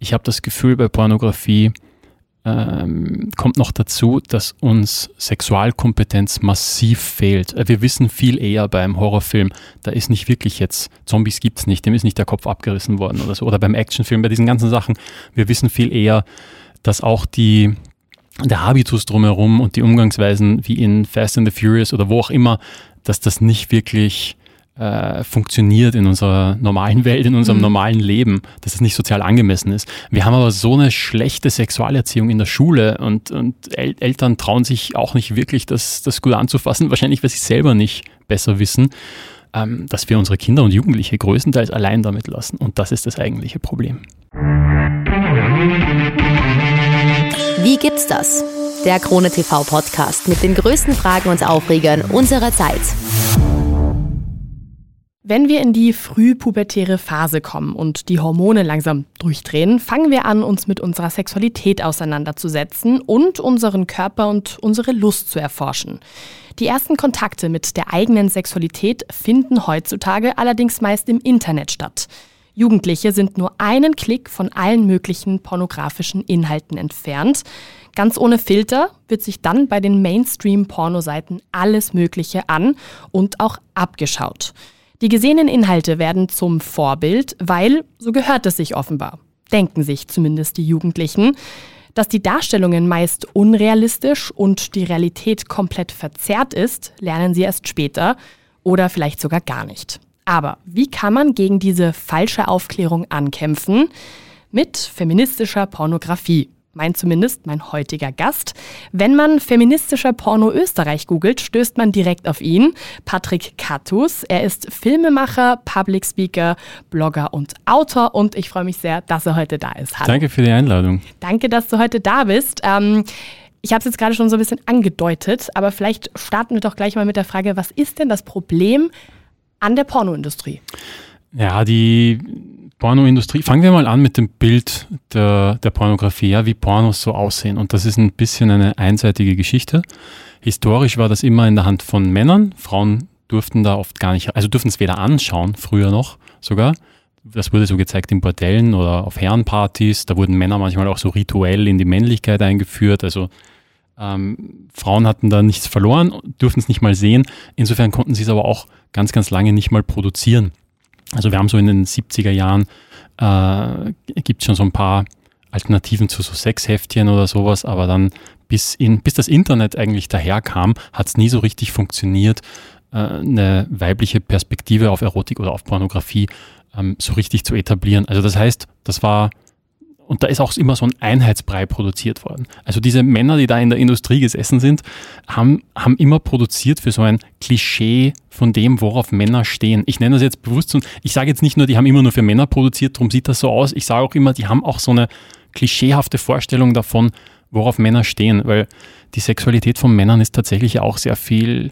ich habe das Gefühl, bei Pornografie ähm, kommt noch dazu, dass uns Sexualkompetenz massiv fehlt. Äh, wir wissen viel eher beim Horrorfilm, da ist nicht wirklich jetzt, Zombies gibt es nicht, dem ist nicht der Kopf abgerissen worden oder so. Oder beim Actionfilm, bei diesen ganzen Sachen, wir wissen viel eher, dass auch die, der Habitus drumherum und die Umgangsweisen wie in Fast and the Furious oder wo auch immer, dass das nicht wirklich äh, funktioniert in unserer normalen Welt, in unserem mhm. normalen Leben, dass es nicht sozial angemessen ist. Wir haben aber so eine schlechte Sexualerziehung in der Schule und, und El Eltern trauen sich auch nicht wirklich, das, das gut anzufassen, wahrscheinlich, weil sie selber nicht besser wissen, ähm, dass wir unsere Kinder und Jugendliche größtenteils allein damit lassen. Und das ist das eigentliche Problem. Wie gibt's das? Der Krone TV Podcast mit den größten Fragen und Aufregern unserer Zeit. Wenn wir in die frühpubertäre Phase kommen und die Hormone langsam durchdrehen, fangen wir an, uns mit unserer Sexualität auseinanderzusetzen und unseren Körper und unsere Lust zu erforschen. Die ersten Kontakte mit der eigenen Sexualität finden heutzutage allerdings meist im Internet statt. Jugendliche sind nur einen Klick von allen möglichen pornografischen Inhalten entfernt. Ganz ohne Filter wird sich dann bei den Mainstream-Pornoseiten alles Mögliche an und auch abgeschaut. Die gesehenen Inhalte werden zum Vorbild, weil so gehört es sich offenbar, denken sich zumindest die Jugendlichen. Dass die Darstellungen meist unrealistisch und die Realität komplett verzerrt ist, lernen sie erst später oder vielleicht sogar gar nicht. Aber wie kann man gegen diese falsche Aufklärung ankämpfen? Mit feministischer Pornografie meint zumindest mein heutiger Gast. Wenn man feministischer Porno Österreich googelt, stößt man direkt auf ihn, Patrick Kattus. Er ist Filmemacher, Public Speaker, Blogger und Autor und ich freue mich sehr, dass er heute da ist. Hallo. Danke für die Einladung. Danke, dass du heute da bist. Ähm, ich habe es jetzt gerade schon so ein bisschen angedeutet, aber vielleicht starten wir doch gleich mal mit der Frage, was ist denn das Problem an der Pornoindustrie? Ja, die Pornoindustrie. Fangen wir mal an mit dem Bild der, der Pornografie, ja, wie Pornos so aussehen. Und das ist ein bisschen eine einseitige Geschichte. Historisch war das immer in der Hand von Männern. Frauen durften da oft gar nicht, also durften es weder anschauen, früher noch sogar. Das wurde so gezeigt in Bordellen oder auf Herrenpartys. Da wurden Männer manchmal auch so rituell in die Männlichkeit eingeführt. Also ähm, Frauen hatten da nichts verloren, durften es nicht mal sehen. Insofern konnten sie es aber auch ganz, ganz lange nicht mal produzieren. Also wir haben so in den 70er Jahren, äh, gibt es schon so ein paar Alternativen zu so Sexheftchen oder sowas, aber dann bis, in, bis das Internet eigentlich daherkam, hat es nie so richtig funktioniert, äh, eine weibliche Perspektive auf Erotik oder auf Pornografie ähm, so richtig zu etablieren. Also das heißt, das war und da ist auch immer so ein Einheitsbrei produziert worden. Also diese Männer, die da in der Industrie gesessen sind, haben, haben immer produziert für so ein Klischee von dem, worauf Männer stehen. Ich nenne das jetzt bewusst so, ich sage jetzt nicht nur, die haben immer nur für Männer produziert, darum sieht das so aus. Ich sage auch immer, die haben auch so eine klischeehafte Vorstellung davon, worauf Männer stehen, weil die Sexualität von Männern ist tatsächlich auch sehr viel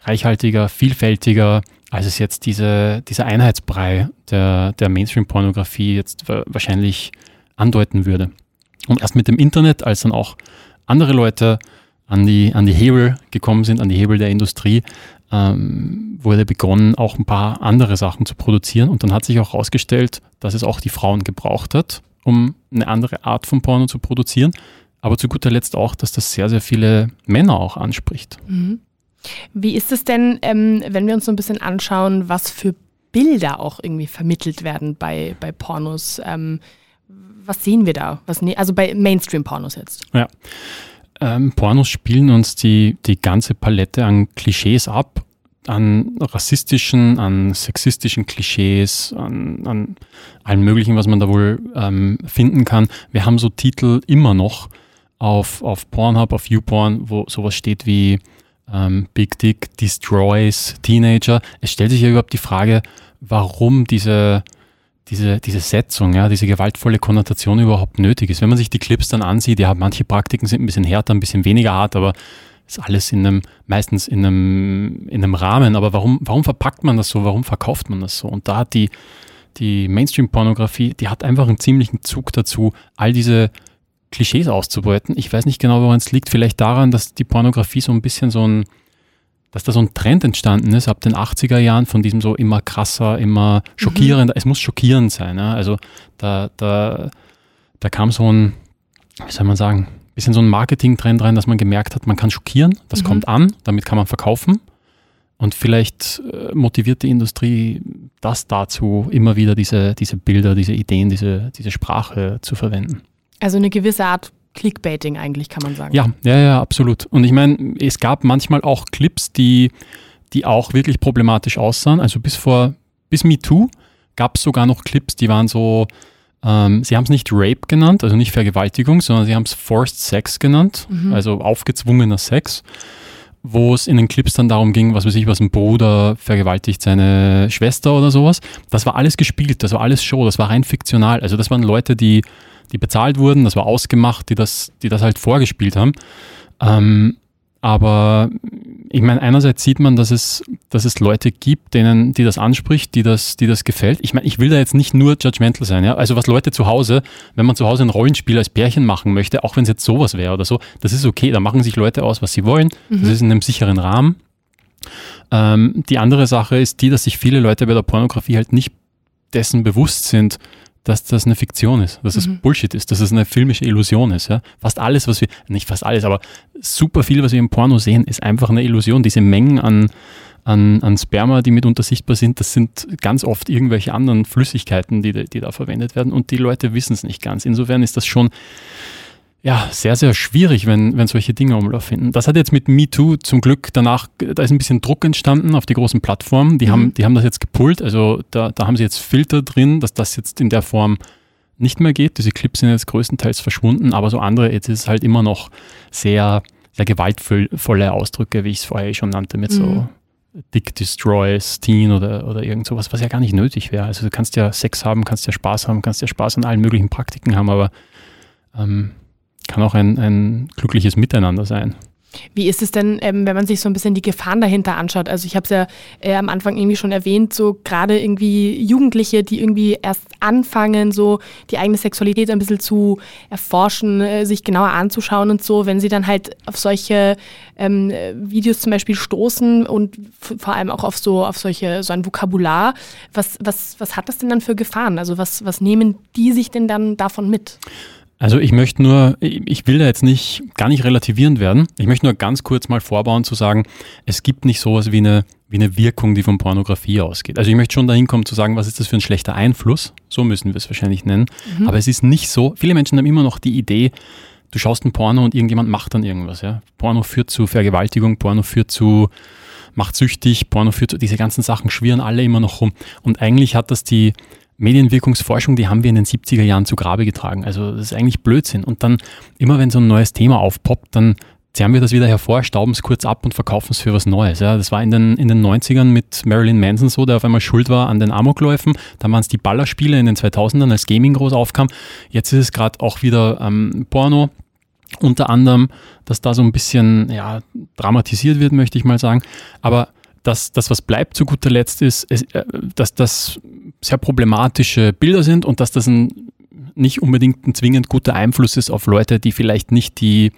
reichhaltiger, vielfältiger, als es jetzt diese, dieser Einheitsbrei der, der Mainstream-Pornografie jetzt wahrscheinlich andeuten würde. Und erst mit dem Internet, als dann auch andere Leute an die, an die Hebel gekommen sind, an die Hebel der Industrie, ähm, wurde begonnen, auch ein paar andere Sachen zu produzieren. Und dann hat sich auch herausgestellt, dass es auch die Frauen gebraucht hat, um eine andere Art von Porno zu produzieren. Aber zu guter Letzt auch, dass das sehr, sehr viele Männer auch anspricht. Mhm. Wie ist es denn, ähm, wenn wir uns so ein bisschen anschauen, was für Bilder auch irgendwie vermittelt werden bei, bei Pornos? Ähm, was sehen wir da? Was, ne also bei Mainstream-Pornos jetzt. Ja. Ähm, Pornos spielen uns die, die ganze Palette an Klischees ab, an rassistischen, an sexistischen Klischees, an, an allem Möglichen, was man da wohl ähm, finden kann. Wir haben so Titel immer noch auf, auf Pornhub, auf YouPorn, wo sowas steht wie ähm, Big Dick Destroys Teenager. Es stellt sich ja überhaupt die Frage, warum diese diese, diese Setzung, ja, diese gewaltvolle Konnotation überhaupt nötig ist. Wenn man sich die Clips dann ansieht, ja, manche Praktiken sind ein bisschen härter, ein bisschen weniger hart, aber ist alles in einem, meistens in einem, in einem Rahmen. Aber warum, warum verpackt man das so? Warum verkauft man das so? Und da hat die, die Mainstream-Pornografie, die hat einfach einen ziemlichen Zug dazu, all diese Klischees auszubeuten. Ich weiß nicht genau, woran es liegt. Vielleicht daran, dass die Pornografie so ein bisschen so ein, dass da so ein Trend entstanden ist ab den 80er Jahren von diesem so immer krasser, immer schockierender. Mhm. Es muss schockierend sein. Ja? Also da, da da kam so ein, wie soll man sagen, bisschen so ein Marketing-Trend rein, dass man gemerkt hat, man kann schockieren, das mhm. kommt an, damit kann man verkaufen. Und vielleicht äh, motiviert die Industrie das dazu, immer wieder diese, diese Bilder, diese Ideen, diese, diese Sprache zu verwenden. Also eine gewisse Art Clickbaiting eigentlich, kann man sagen. Ja, ja, ja, absolut. Und ich meine, es gab manchmal auch Clips, die, die auch wirklich problematisch aussahen. Also bis vor, bis MeToo gab es sogar noch Clips, die waren so, ähm, sie haben es nicht Rape genannt, also nicht Vergewaltigung, sondern sie haben es Forced Sex genannt, mhm. also aufgezwungener Sex wo es in den Clips dann darum ging, was weiß ich, was ein Bruder vergewaltigt seine Schwester oder sowas. Das war alles gespielt, das war alles Show, das war rein fiktional. Also das waren Leute, die, die bezahlt wurden, das war ausgemacht, die das, die das halt vorgespielt haben. Ähm, aber ich meine, einerseits sieht man, dass es, dass es Leute gibt, denen, die das anspricht, die das, die das gefällt. Ich meine, ich will da jetzt nicht nur judgmental sein, ja. Also was Leute zu Hause, wenn man zu Hause ein Rollenspiel als Pärchen machen möchte, auch wenn es jetzt sowas wäre oder so, das ist okay, da machen sich Leute aus, was sie wollen. Mhm. Das ist in einem sicheren Rahmen. Ähm, die andere Sache ist die, dass sich viele Leute bei der Pornografie halt nicht dessen bewusst sind, dass das eine Fiktion ist, dass es mhm. Bullshit ist, dass es eine filmische Illusion ist. Ja? Fast alles, was wir, nicht fast alles, aber super viel, was wir im Porno sehen, ist einfach eine Illusion. Diese Mengen an, an, an Sperma, die mitunter sichtbar sind, das sind ganz oft irgendwelche anderen Flüssigkeiten, die, die da verwendet werden und die Leute wissen es nicht ganz. Insofern ist das schon ja, sehr, sehr schwierig, wenn, wenn solche Dinge Umlauf finden. Das hat jetzt mit MeToo zum Glück danach, da ist ein bisschen Druck entstanden auf die großen Plattformen. Die, mhm. haben, die haben das jetzt gepult, also da, da haben sie jetzt Filter drin, dass das jetzt in der Form nicht mehr geht. Diese Clips sind jetzt größtenteils verschwunden, aber so andere, jetzt ist es halt immer noch sehr, sehr gewaltvolle Ausdrücke, wie ich es vorher schon nannte, mit mhm. so Dick Destroys, Teen oder, oder irgend sowas, was ja gar nicht nötig wäre. Also du kannst ja Sex haben, kannst ja Spaß haben, kannst ja Spaß an allen möglichen Praktiken haben, aber ähm, kann auch ein, ein glückliches Miteinander sein. Wie ist es denn, ähm, wenn man sich so ein bisschen die Gefahren dahinter anschaut? Also ich habe es ja äh, am Anfang irgendwie schon erwähnt, so gerade irgendwie Jugendliche, die irgendwie erst anfangen, so die eigene Sexualität ein bisschen zu erforschen, äh, sich genauer anzuschauen und so, wenn sie dann halt auf solche ähm, Videos zum Beispiel stoßen und vor allem auch auf so auf solche so ein Vokabular, was, was, was hat das denn dann für Gefahren? Also was, was nehmen die sich denn dann davon mit? Also ich möchte nur, ich will da jetzt nicht, gar nicht relativierend werden. Ich möchte nur ganz kurz mal vorbauen zu sagen, es gibt nicht sowas wie eine, wie eine Wirkung, die von Pornografie ausgeht. Also ich möchte schon dahin kommen zu sagen, was ist das für ein schlechter Einfluss? So müssen wir es wahrscheinlich nennen. Mhm. Aber es ist nicht so, viele Menschen haben immer noch die Idee, du schaust ein Porno und irgendjemand macht dann irgendwas. Ja? Porno führt zu Vergewaltigung, Porno führt zu macht süchtig, Porno führt zu, diese ganzen Sachen schwirren alle immer noch rum. Und eigentlich hat das die, Medienwirkungsforschung, die haben wir in den 70er Jahren zu Grabe getragen. Also das ist eigentlich Blödsinn. Und dann, immer wenn so ein neues Thema aufpoppt, dann zerren wir das wieder hervor, stauben es kurz ab und verkaufen es für was Neues. Ja, das war in den, in den 90ern mit Marilyn Manson so, der auf einmal schuld war an den Amokläufen. Dann waren es die Ballerspiele in den 2000ern, als Gaming groß aufkam. Jetzt ist es gerade auch wieder ähm, Porno. Unter anderem, dass da so ein bisschen ja, dramatisiert wird, möchte ich mal sagen. Aber das, das, was bleibt zu guter Letzt ist, ist äh, dass das sehr problematische Bilder sind und dass das ein, nicht unbedingt ein zwingend guter Einfluss ist auf Leute, die vielleicht nicht die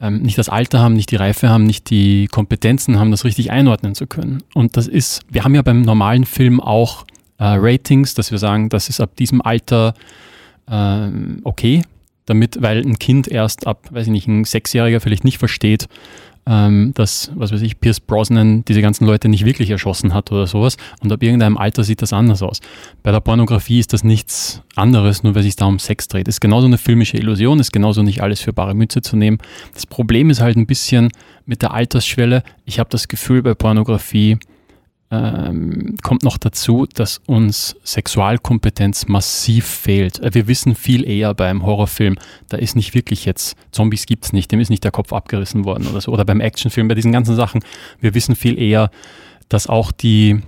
ähm, nicht das Alter haben, nicht die Reife haben, nicht die Kompetenzen haben, das richtig einordnen zu können. Und das ist, wir haben ja beim normalen Film auch äh, Ratings, dass wir sagen, das ist ab diesem Alter äh, okay, damit, weil ein Kind erst ab, weiß ich nicht, ein Sechsjähriger vielleicht nicht versteht, ähm, dass, was weiß ich, Pierce Brosnan diese ganzen Leute nicht wirklich erschossen hat oder sowas. Und ab irgendeinem Alter sieht das anders aus. Bei der Pornografie ist das nichts anderes, nur weil sich da um Sex dreht. Ist genauso eine filmische Illusion, ist genauso nicht alles für bare Mütze zu nehmen. Das Problem ist halt ein bisschen mit der Altersschwelle. Ich habe das Gefühl bei Pornografie, ähm, kommt noch dazu, dass uns Sexualkompetenz massiv fehlt. Äh, wir wissen viel eher beim Horrorfilm, da ist nicht wirklich jetzt, Zombies gibt es nicht, dem ist nicht der Kopf abgerissen worden oder so. Oder beim Actionfilm, bei diesen ganzen Sachen, wir wissen viel eher, dass auch die,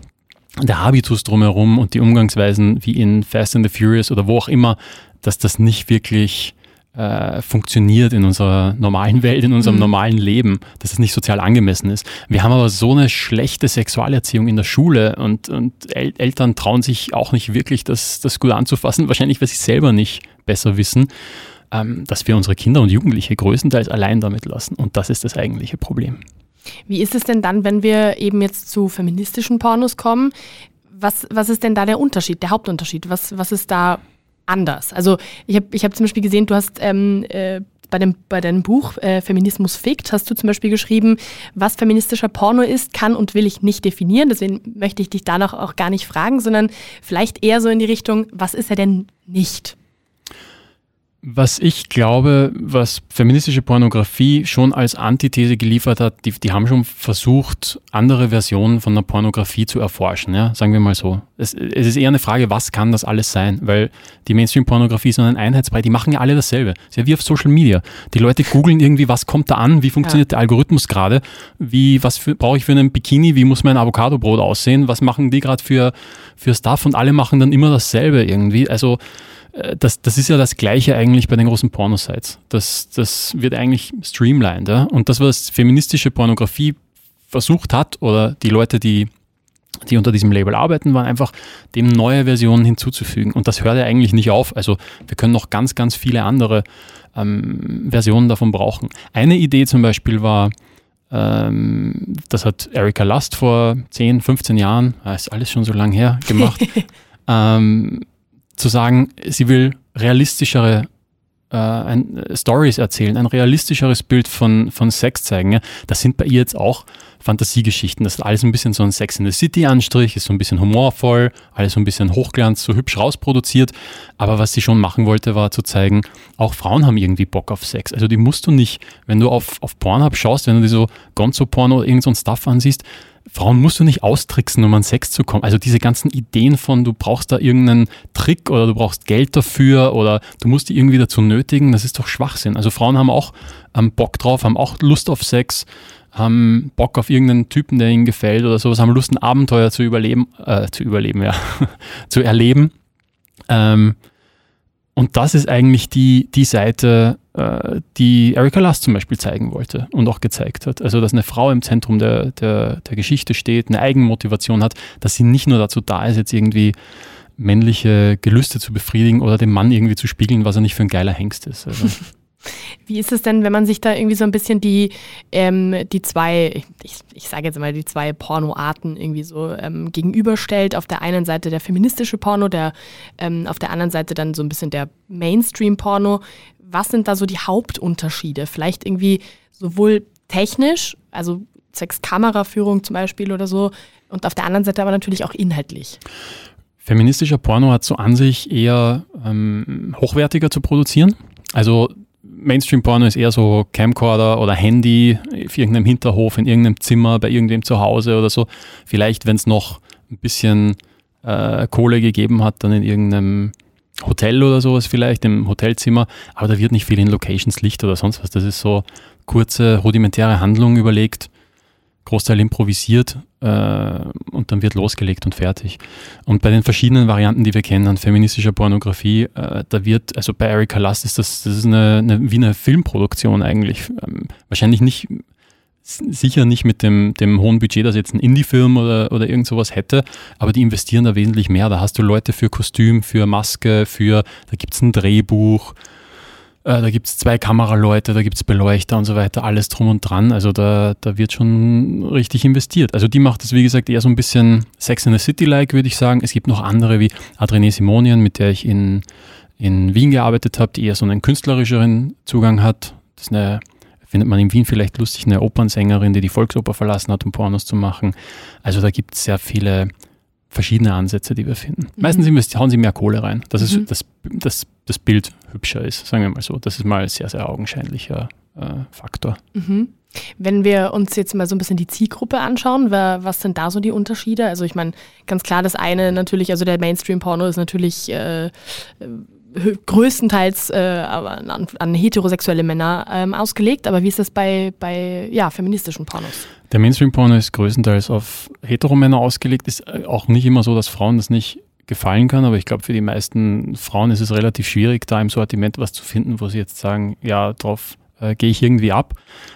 der Habitus drumherum und die Umgangsweisen wie in Fast and the Furious oder wo auch immer, dass das nicht wirklich äh, funktioniert in unserer normalen Welt, in unserem mhm. normalen Leben, dass es nicht sozial angemessen ist. Wir haben aber so eine schlechte Sexualerziehung in der Schule und, und El Eltern trauen sich auch nicht wirklich, das, das gut anzufassen, wahrscheinlich, weil sie selber nicht besser wissen, ähm, dass wir unsere Kinder und Jugendliche größtenteils allein damit lassen. Und das ist das eigentliche Problem. Wie ist es denn dann, wenn wir eben jetzt zu feministischen Pornos kommen? Was, was ist denn da der Unterschied, der Hauptunterschied? Was, was ist da anders? Also ich habe ich hab zum Beispiel gesehen, du hast ähm, äh, bei, dem, bei deinem Buch äh, Feminismus fickt hast du zum Beispiel geschrieben, was feministischer Porno ist, kann und will ich nicht definieren. Deswegen möchte ich dich danach auch gar nicht fragen, sondern vielleicht eher so in die Richtung, was ist er denn nicht? Was ich glaube, was feministische Pornografie schon als Antithese geliefert hat, die, die haben schon versucht, andere Versionen von der Pornografie zu erforschen, ja? sagen wir mal so. Es, es ist eher eine Frage, was kann das alles sein? Weil die Mainstream-Pornografie ist so ein Einheitsbrei, die machen ja alle dasselbe. Es ist ja wie auf Social Media. Die Leute googeln irgendwie, was kommt da an, wie funktioniert ja. der Algorithmus gerade, wie, was brauche ich für einen Bikini, wie muss mein Avocadobrot aussehen, was machen die gerade für, für Stuff und alle machen dann immer dasselbe irgendwie. Also das, das ist ja das Gleiche eigentlich bei den großen Pornosites. Das, das wird eigentlich streamlined. Ja? Und das, was feministische Pornografie versucht hat, oder die Leute, die, die unter diesem Label arbeiten, waren einfach dem neue Versionen hinzuzufügen. Und das hört ja eigentlich nicht auf. Also wir können noch ganz, ganz viele andere ähm, Versionen davon brauchen. Eine Idee zum Beispiel war, ähm, das hat Erika Lust vor 10, 15 Jahren, ist alles schon so lang her, gemacht. ähm, zu sagen, sie will realistischere äh, ein, äh, Stories erzählen, ein realistischeres Bild von, von Sex zeigen. Ja. Das sind bei ihr jetzt auch Fantasiegeschichten. Das ist alles ein bisschen so ein Sex in the City-Anstrich, ist so ein bisschen humorvoll, alles so ein bisschen Hochglanz, so hübsch rausproduziert. Aber was sie schon machen wollte, war zu zeigen, auch Frauen haben irgendwie Bock auf Sex. Also die musst du nicht, wenn du auf, auf Pornhub schaust, wenn du dir so Gonzo-Porno oder irgend so ein Stuff ansiehst, Frauen musst du nicht austricksen, um an Sex zu kommen. Also diese ganzen Ideen von, du brauchst da irgendeinen Trick oder du brauchst Geld dafür oder du musst die irgendwie dazu nötigen, das ist doch Schwachsinn. Also Frauen haben auch ähm, Bock drauf, haben auch Lust auf Sex, haben Bock auf irgendeinen Typen, der ihnen gefällt oder sowas, haben Lust, ein Abenteuer zu überleben, äh, zu überleben, ja, zu erleben. Ähm, und das ist eigentlich die, die Seite, äh, die Erika Lust zum Beispiel zeigen wollte und auch gezeigt hat. Also, dass eine Frau im Zentrum der, der, der Geschichte steht, eine Eigenmotivation hat, dass sie nicht nur dazu da ist, jetzt irgendwie männliche Gelüste zu befriedigen oder dem Mann irgendwie zu spiegeln, was er nicht für ein geiler Hengst ist. Also. Wie ist es denn, wenn man sich da irgendwie so ein bisschen die, ähm, die zwei, ich, ich sage jetzt mal, die zwei Pornoarten irgendwie so ähm, gegenüberstellt? Auf der einen Seite der feministische Porno, der ähm, auf der anderen Seite dann so ein bisschen der Mainstream-Porno. Was sind da so die Hauptunterschiede? Vielleicht irgendwie sowohl technisch, also Sexkameraführung zum Beispiel oder so, und auf der anderen Seite aber natürlich auch inhaltlich. Feministischer Porno hat so an sich eher ähm, hochwertiger zu produzieren. Also Mainstream-Porno ist eher so Camcorder oder Handy auf irgendeinem Hinterhof, in irgendeinem Zimmer, bei irgendwem zu Hause oder so. Vielleicht, wenn es noch ein bisschen äh, Kohle gegeben hat, dann in irgendeinem Hotel oder sowas vielleicht, im Hotelzimmer. Aber da wird nicht viel in Locations, Licht oder sonst was. Das ist so kurze, rudimentäre Handlung überlegt Großteil improvisiert äh, und dann wird losgelegt und fertig. Und bei den verschiedenen Varianten, die wir kennen an feministischer Pornografie, äh, da wird, also bei Erika Lust ist das, das ist eine, eine wie eine Filmproduktion eigentlich. Ähm, wahrscheinlich nicht, sicher nicht mit dem, dem hohen Budget, das jetzt ein Indie-Film oder, oder irgend sowas hätte, aber die investieren da wesentlich mehr. Da hast du Leute für Kostüm, für Maske, für, da gibt es ein Drehbuch, äh, da gibt es zwei Kameraleute, da gibt es Beleuchter und so weiter, alles drum und dran. Also da, da wird schon richtig investiert. Also die macht es, wie gesagt, eher so ein bisschen Sex in the City-like, würde ich sagen. Es gibt noch andere wie Adrene Simonian, mit der ich in, in Wien gearbeitet habe, die eher so einen künstlerischeren Zugang hat. Das ist eine, findet man in Wien vielleicht lustig, eine Opernsängerin, die die Volksoper verlassen hat, um Pornos zu machen. Also da gibt es sehr viele verschiedene Ansätze, die wir finden. Mhm. Meistens hauen sie mehr Kohle rein, dass mhm. es, das, das, das Bild hübscher ist, sagen wir mal so. Das ist mal ein sehr, sehr augenscheinlicher äh, Faktor. Mhm. Wenn wir uns jetzt mal so ein bisschen die Zielgruppe anschauen, was sind da so die Unterschiede? Also ich meine, ganz klar, das eine natürlich, also der Mainstream-Porno ist natürlich äh, größtenteils äh, an, an, heterosexuelle Männer ähm, ausgelegt, aber wie ist das bei, bei ja, feministischen Pornos? Der Mainstream-Porno ist größtenteils auf Heteromänner ausgelegt. Ist äh, auch nicht immer so, dass Frauen das nicht gefallen kann, aber ich glaube, für die meisten Frauen ist es relativ schwierig, da im Sortiment was zu finden, wo sie jetzt sagen, ja, drauf äh, gehe ich irgendwie ab.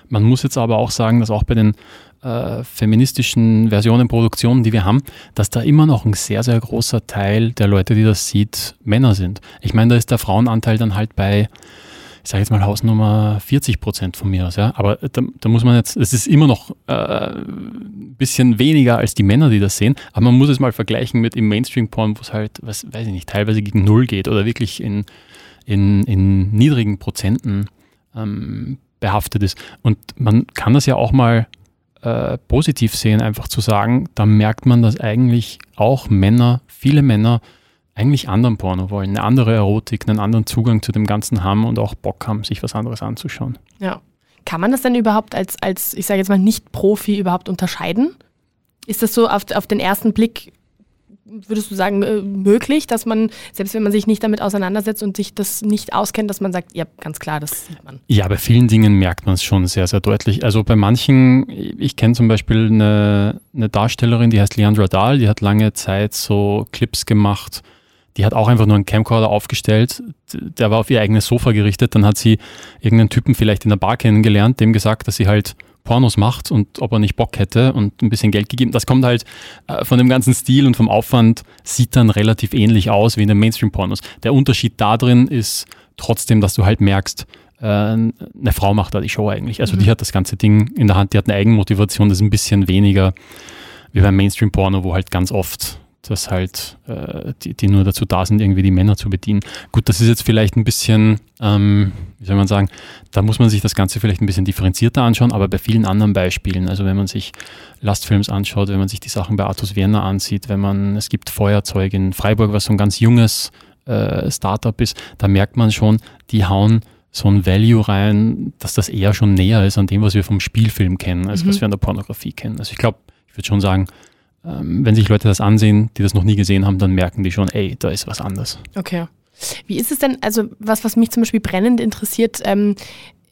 Man muss jetzt aber auch sagen, dass auch bei den äh, feministischen Versionen, Produktionen, die wir haben, dass da immer noch ein sehr, sehr großer Teil der Leute, die das sieht, Männer sind. Ich meine, da ist der Frauenanteil dann halt bei ich sage jetzt mal Hausnummer 40 Prozent von mir aus, ja. Aber da, da muss man jetzt, es ist immer noch äh, ein bisschen weniger als die Männer, die das sehen, aber man muss es mal vergleichen mit im Mainstream-Porn, wo es halt, was weiß ich nicht, teilweise gegen Null geht oder wirklich in, in, in niedrigen Prozenten ähm, behaftet ist. Und man kann das ja auch mal äh, positiv sehen, einfach zu sagen, da merkt man, dass eigentlich auch Männer, viele Männer, eigentlich anderen Porno wollen, eine andere Erotik, einen anderen Zugang zu dem Ganzen haben und auch Bock haben, sich was anderes anzuschauen. Ja. Kann man das denn überhaupt als, als ich sage jetzt mal, Nicht-Profi überhaupt unterscheiden? Ist das so auf, auf den ersten Blick würdest du sagen, äh, möglich, dass man, selbst wenn man sich nicht damit auseinandersetzt und sich das nicht auskennt, dass man sagt, ja, ganz klar, das sieht man. Ja, bei vielen Dingen merkt man es schon sehr, sehr deutlich. Also bei manchen, ich kenne zum Beispiel eine, eine Darstellerin, die heißt Leandra Dahl, die hat lange Zeit so Clips gemacht, die hat auch einfach nur einen Camcorder aufgestellt, der war auf ihr eigenes Sofa gerichtet, dann hat sie irgendeinen Typen vielleicht in der Bar kennengelernt, dem gesagt, dass sie halt Pornos macht und ob er nicht Bock hätte und ein bisschen Geld gegeben. Das kommt halt äh, von dem ganzen Stil und vom Aufwand, sieht dann relativ ähnlich aus wie in den Mainstream-Pornos. Der Unterschied da drin ist trotzdem, dass du halt merkst, äh, eine Frau macht da die Show eigentlich. Also mhm. die hat das ganze Ding in der Hand, die hat eine Eigenmotivation, das ist ein bisschen weniger wie beim Mainstream-Porno, wo halt ganz oft dass halt äh, die, die nur dazu da sind, irgendwie die Männer zu bedienen. Gut, das ist jetzt vielleicht ein bisschen, ähm, wie soll man sagen, da muss man sich das Ganze vielleicht ein bisschen differenzierter anschauen, aber bei vielen anderen Beispielen, also wenn man sich Lastfilms anschaut, wenn man sich die Sachen bei Artus Werner ansieht, wenn man, es gibt Feuerzeug in Freiburg, was so ein ganz junges äh, Startup ist, da merkt man schon, die hauen so ein Value rein, dass das eher schon näher ist an dem, was wir vom Spielfilm kennen, als mhm. was wir an der Pornografie kennen. Also ich glaube, ich würde schon sagen, ähm, wenn sich Leute das ansehen, die das noch nie gesehen haben, dann merken die schon, ey, da ist was anders. Okay. Wie ist es denn, also was, was mich zum Beispiel brennend interessiert, ähm,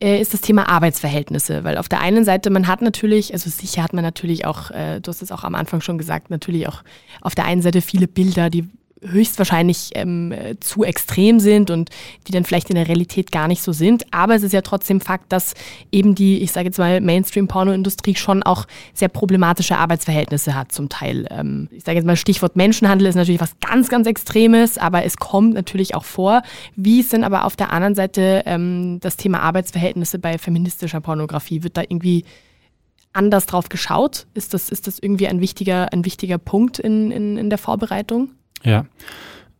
äh, ist das Thema Arbeitsverhältnisse, weil auf der einen Seite man hat natürlich, also sicher hat man natürlich auch, äh, du hast es auch am Anfang schon gesagt, natürlich auch auf der einen Seite viele Bilder, die höchstwahrscheinlich ähm, zu extrem sind und die dann vielleicht in der Realität gar nicht so sind. Aber es ist ja trotzdem Fakt, dass eben die, ich sage jetzt mal, Mainstream-Porno-Industrie schon auch sehr problematische Arbeitsverhältnisse hat zum Teil. Ähm, ich sage jetzt mal, Stichwort Menschenhandel ist natürlich was ganz, ganz Extremes, aber es kommt natürlich auch vor. Wie ist denn aber auf der anderen Seite ähm, das Thema Arbeitsverhältnisse bei feministischer Pornografie? Wird da irgendwie anders drauf geschaut? Ist das, ist das irgendwie ein wichtiger, ein wichtiger Punkt in, in, in der Vorbereitung? Ja,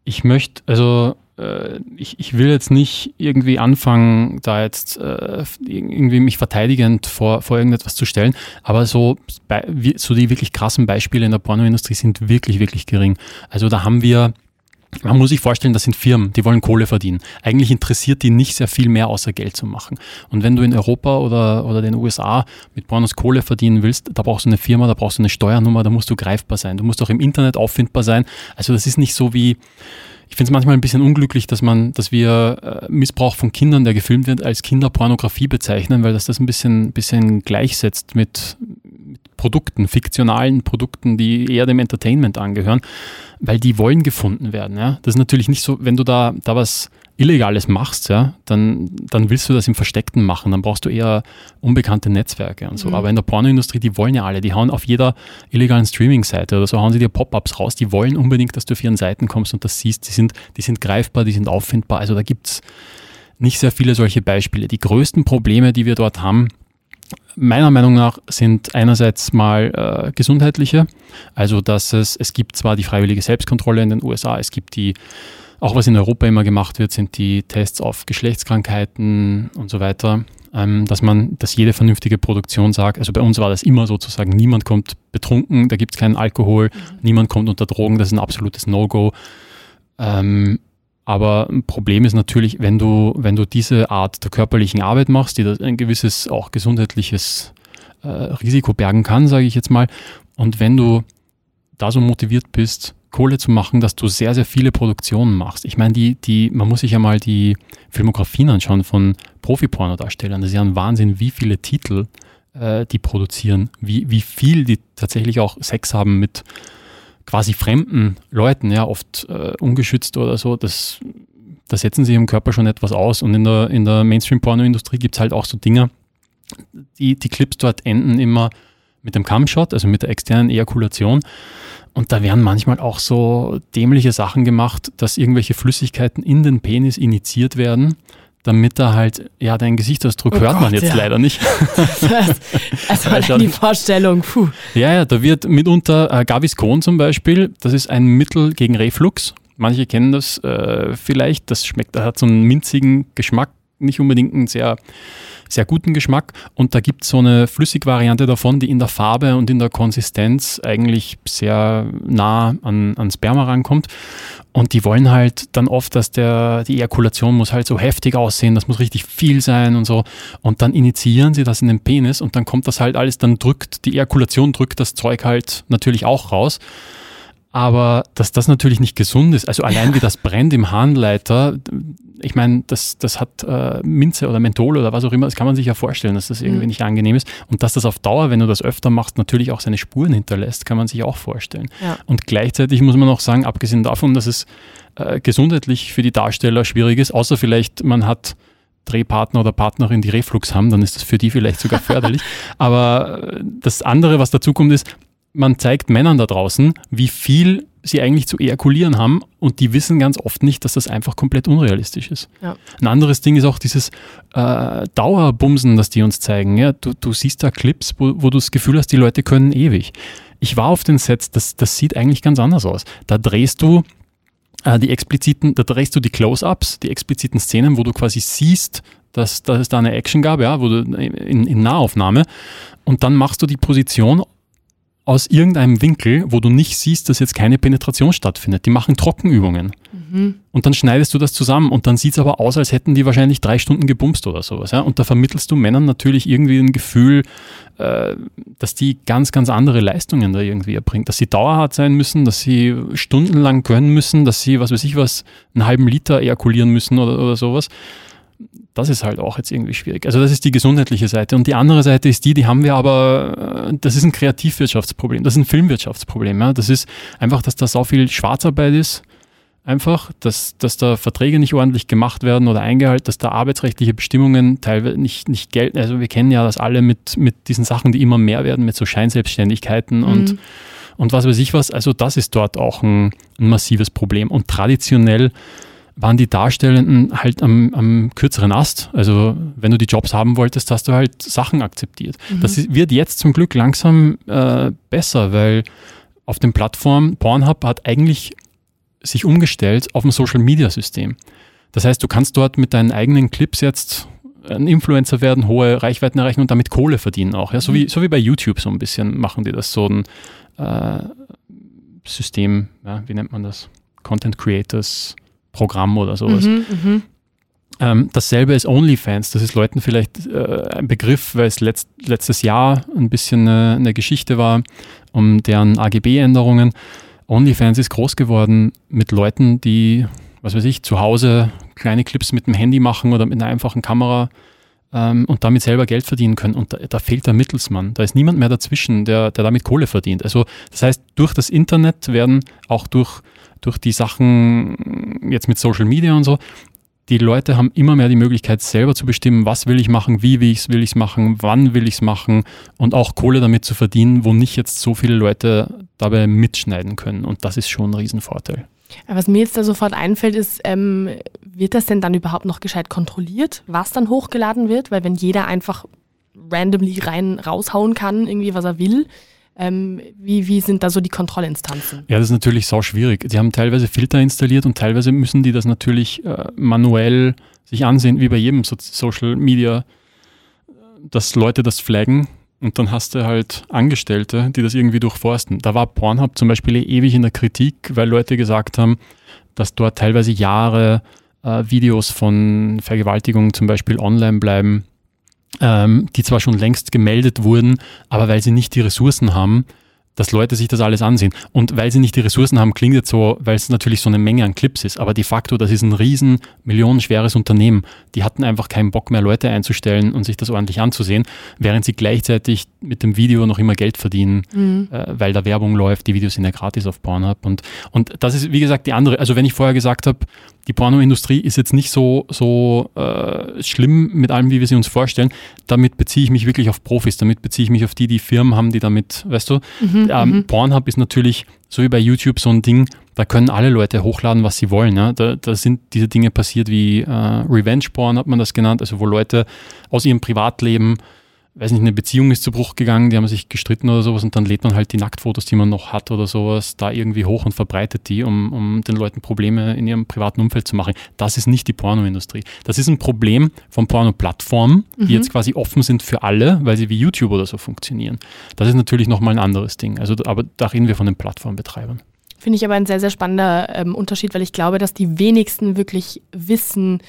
ich möchte, also äh, ich, ich will jetzt nicht irgendwie anfangen, da jetzt äh, irgendwie mich verteidigend vor, vor irgendetwas zu stellen, aber so, so die wirklich krassen Beispiele in der Pornoindustrie sind wirklich, wirklich gering. Also da haben wir man muss sich vorstellen, das sind Firmen, die wollen Kohle verdienen. Eigentlich interessiert die nicht sehr viel mehr, außer Geld zu machen. Und wenn du in Europa oder, oder den USA mit Pornos Kohle verdienen willst, da brauchst du eine Firma, da brauchst du eine Steuernummer, da musst du greifbar sein. Du musst auch im Internet auffindbar sein. Also das ist nicht so wie, ich finde es manchmal ein bisschen unglücklich, dass man, dass wir äh, Missbrauch von Kindern, der gefilmt wird, als Kinderpornografie bezeichnen, weil das das ein bisschen, bisschen gleichsetzt mit, Produkten, fiktionalen Produkten, die eher dem Entertainment angehören, weil die wollen gefunden werden. Ja? Das ist natürlich nicht so, wenn du da, da was Illegales machst, ja, dann, dann willst du das im Versteckten machen, dann brauchst du eher unbekannte Netzwerke und so. Mhm. Aber in der Pornoindustrie, die wollen ja alle, die hauen auf jeder illegalen Streaming-Seite oder so, hauen sie dir Pop-ups raus, die wollen unbedingt, dass du auf ihren Seiten kommst und das siehst, die sind, die sind greifbar, die sind auffindbar. Also da gibt es nicht sehr viele solche Beispiele. Die größten Probleme, die wir dort haben, meiner Meinung nach sind einerseits mal äh, gesundheitliche, also dass es, es gibt zwar die freiwillige Selbstkontrolle in den USA, es gibt die, auch was in Europa immer gemacht wird, sind die Tests auf Geschlechtskrankheiten und so weiter, ähm, dass man, dass jede vernünftige Produktion sagt, also bei uns war das immer sozusagen, niemand kommt betrunken, da gibt es keinen Alkohol, mhm. niemand kommt unter Drogen, das ist ein absolutes No-Go. Ähm, aber ein Problem ist natürlich, wenn du, wenn du diese Art der körperlichen Arbeit machst, die ein gewisses auch gesundheitliches äh, Risiko bergen kann, sage ich jetzt mal, und wenn du da so motiviert bist, Kohle zu machen, dass du sehr, sehr viele Produktionen machst. Ich meine, die, die, man muss sich ja mal die Filmografien anschauen von Profi-Pornodarstellern. Das ist ja ein Wahnsinn, wie viele Titel äh, die produzieren, wie, wie viel die tatsächlich auch Sex haben mit quasi fremden Leuten, ja, oft äh, ungeschützt oder so, das, da setzen sie im Körper schon etwas aus. Und in der, in der Mainstream-Porno-Industrie gibt es halt auch so Dinge, die, die Clips dort enden immer mit dem Cumshot, also mit der externen Ejakulation. Und da werden manchmal auch so dämliche Sachen gemacht, dass irgendwelche Flüssigkeiten in den Penis initiiert werden, damit er halt, ja, dein Gesichtsausdruck oh hört Gott, man jetzt ja. leider nicht. Das, also die Vorstellung, puh. Ja, ja, da wird mitunter äh, Gaviscon zum Beispiel, das ist ein Mittel gegen Reflux. Manche kennen das äh, vielleicht, das schmeckt, das hat so einen minzigen Geschmack, nicht unbedingt einen sehr sehr guten Geschmack. Und da gibt es so eine Flüssigvariante davon, die in der Farbe und in der Konsistenz eigentlich sehr nah an, an Sperma rankommt. Und die wollen halt dann oft, dass der, die Ejakulation muss halt so heftig aussehen, das muss richtig viel sein und so. Und dann initiieren sie das in den Penis und dann kommt das halt alles, dann drückt, die Ejakulation drückt das Zeug halt natürlich auch raus. Aber dass das natürlich nicht gesund ist, also allein wie das brennt im Harnleiter, ich meine, das, das hat äh, Minze oder Menthol oder was auch immer, das kann man sich ja vorstellen, dass das irgendwie mhm. nicht angenehm ist. Und dass das auf Dauer, wenn du das öfter machst, natürlich auch seine Spuren hinterlässt, kann man sich auch vorstellen. Ja. Und gleichzeitig muss man auch sagen, abgesehen davon, dass es äh, gesundheitlich für die Darsteller schwierig ist, außer vielleicht man hat Drehpartner oder Partnerin, die Reflux haben, dann ist das für die vielleicht sogar förderlich. Aber äh, das andere, was dazu kommt, ist, man zeigt Männern da draußen, wie viel sie eigentlich zu ejakulieren haben und die wissen ganz oft nicht, dass das einfach komplett unrealistisch ist. Ja. Ein anderes Ding ist auch dieses äh, Dauerbumsen, das die uns zeigen. Ja? Du, du siehst da Clips, wo, wo du das Gefühl hast, die Leute können ewig. Ich war auf den Sets, das, das sieht eigentlich ganz anders aus. Da drehst du äh, die expliziten, da drehst du die Close-ups, die expliziten Szenen, wo du quasi siehst, dass, dass es da eine Action gab, ja, wo du in, in Nahaufnahme und dann machst du die Position aus irgendeinem Winkel, wo du nicht siehst, dass jetzt keine Penetration stattfindet. Die machen Trockenübungen. Mhm. Und dann schneidest du das zusammen und dann sieht es aber aus, als hätten die wahrscheinlich drei Stunden gebumst oder sowas. Ja? Und da vermittelst du Männern natürlich irgendwie ein Gefühl, äh, dass die ganz, ganz andere Leistungen da irgendwie erbringt. Dass sie dauerhart sein müssen, dass sie stundenlang können müssen, dass sie, was weiß ich was, einen halben Liter ejakulieren müssen oder, oder sowas das ist halt auch jetzt irgendwie schwierig. Also das ist die gesundheitliche Seite. Und die andere Seite ist die, die haben wir aber, äh, das ist ein Kreativwirtschaftsproblem, das ist ein Filmwirtschaftsproblem. Ja. Das ist einfach, dass da so viel Schwarzarbeit ist, einfach, dass, dass da Verträge nicht ordentlich gemacht werden oder eingehalten, dass da arbeitsrechtliche Bestimmungen teilweise nicht, nicht gelten. Also wir kennen ja das alle mit, mit diesen Sachen, die immer mehr werden, mit so Scheinselbstständigkeiten mhm. und, und was weiß ich was. Also das ist dort auch ein, ein massives Problem. Und traditionell waren die Darstellenden halt am, am, kürzeren Ast. Also wenn du die Jobs haben wolltest, hast du halt Sachen akzeptiert. Mhm. Das wird jetzt zum Glück langsam äh, besser, weil auf den Plattformen Pornhub hat eigentlich sich umgestellt auf ein Social-Media-System. Das heißt, du kannst dort mit deinen eigenen Clips jetzt ein Influencer werden, hohe Reichweiten erreichen und damit Kohle verdienen auch. Ja? So, mhm. wie, so wie bei YouTube so ein bisschen machen die das so ein äh, System, ja? wie nennt man das? Content Creators Programm oder sowas. Mhm, mhm, ähm, dasselbe ist OnlyFans. Das ist Leuten vielleicht äh, ein Begriff, weil es letzt, letztes Jahr ein bisschen eine, eine Geschichte war um deren AGB-Änderungen. OnlyFans ist groß geworden mit Leuten, die, was weiß ich, zu Hause kleine Clips mit dem Handy machen oder mit einer einfachen Kamera ähm, und damit selber Geld verdienen können. Und da, da, fehlt der Mittelsmann. Da ist niemand mehr dazwischen, der, der damit Kohle verdient. Also das heißt, durch das Internet werden auch durch durch die Sachen jetzt mit Social Media und so, die Leute haben immer mehr die Möglichkeit, selber zu bestimmen, was will ich machen, wie will ich es machen, wann will ich es machen und auch Kohle damit zu verdienen, wo nicht jetzt so viele Leute dabei mitschneiden können. Und das ist schon ein Riesenvorteil. Was mir jetzt da sofort einfällt, ist, ähm, wird das denn dann überhaupt noch gescheit kontrolliert, was dann hochgeladen wird? Weil wenn jeder einfach randomly rein raushauen kann, irgendwie was er will, ähm, wie, wie sind da so die Kontrollinstanzen? Ja, das ist natürlich sau schwierig. Die haben teilweise Filter installiert und teilweise müssen die das natürlich äh, manuell sich ansehen, wie bei jedem so Social Media, dass Leute das flaggen und dann hast du halt Angestellte, die das irgendwie durchforsten. Da war Pornhub zum Beispiel eh ewig in der Kritik, weil Leute gesagt haben, dass dort teilweise Jahre äh, Videos von Vergewaltigungen zum Beispiel online bleiben ähm, die zwar schon längst gemeldet wurden, aber weil sie nicht die Ressourcen haben, dass Leute sich das alles ansehen. Und weil sie nicht die Ressourcen haben, klingt es so, weil es natürlich so eine Menge an Clips ist. Aber de facto, das ist ein riesen, millionenschweres Unternehmen. Die hatten einfach keinen Bock mehr, Leute einzustellen und sich das ordentlich anzusehen, während sie gleichzeitig mit dem Video noch immer Geld verdienen, mhm. äh, weil da Werbung läuft. Die Videos sind ja gratis auf Pornhub. Und, und das ist, wie gesagt, die andere. Also wenn ich vorher gesagt habe, die Pornoindustrie ist jetzt nicht so, so äh, schlimm mit allem, wie wir sie uns vorstellen. Damit beziehe ich mich wirklich auf Profis, damit beziehe ich mich auf die, die Firmen haben, die damit, weißt du, mhm Mhm, ähm, mhm. Pornhub ist natürlich, so wie bei YouTube, so ein Ding, da können alle Leute hochladen, was sie wollen. Ja? Da, da sind diese Dinge passiert wie äh, Revenge Porn, hat man das genannt, also wo Leute aus ihrem Privatleben weiß nicht, eine Beziehung ist zu Bruch gegangen, die haben sich gestritten oder sowas und dann lädt man halt die Nacktfotos, die man noch hat oder sowas, da irgendwie hoch und verbreitet die, um, um den Leuten Probleme in ihrem privaten Umfeld zu machen. Das ist nicht die Pornoindustrie. Das ist ein Problem von Porno-Plattformen, die mhm. jetzt quasi offen sind für alle, weil sie wie YouTube oder so funktionieren. Das ist natürlich nochmal ein anderes Ding. Also, aber da reden wir von den Plattformbetreibern. Finde ich aber ein sehr, sehr spannender ähm, Unterschied, weil ich glaube, dass die wenigsten wirklich wissen,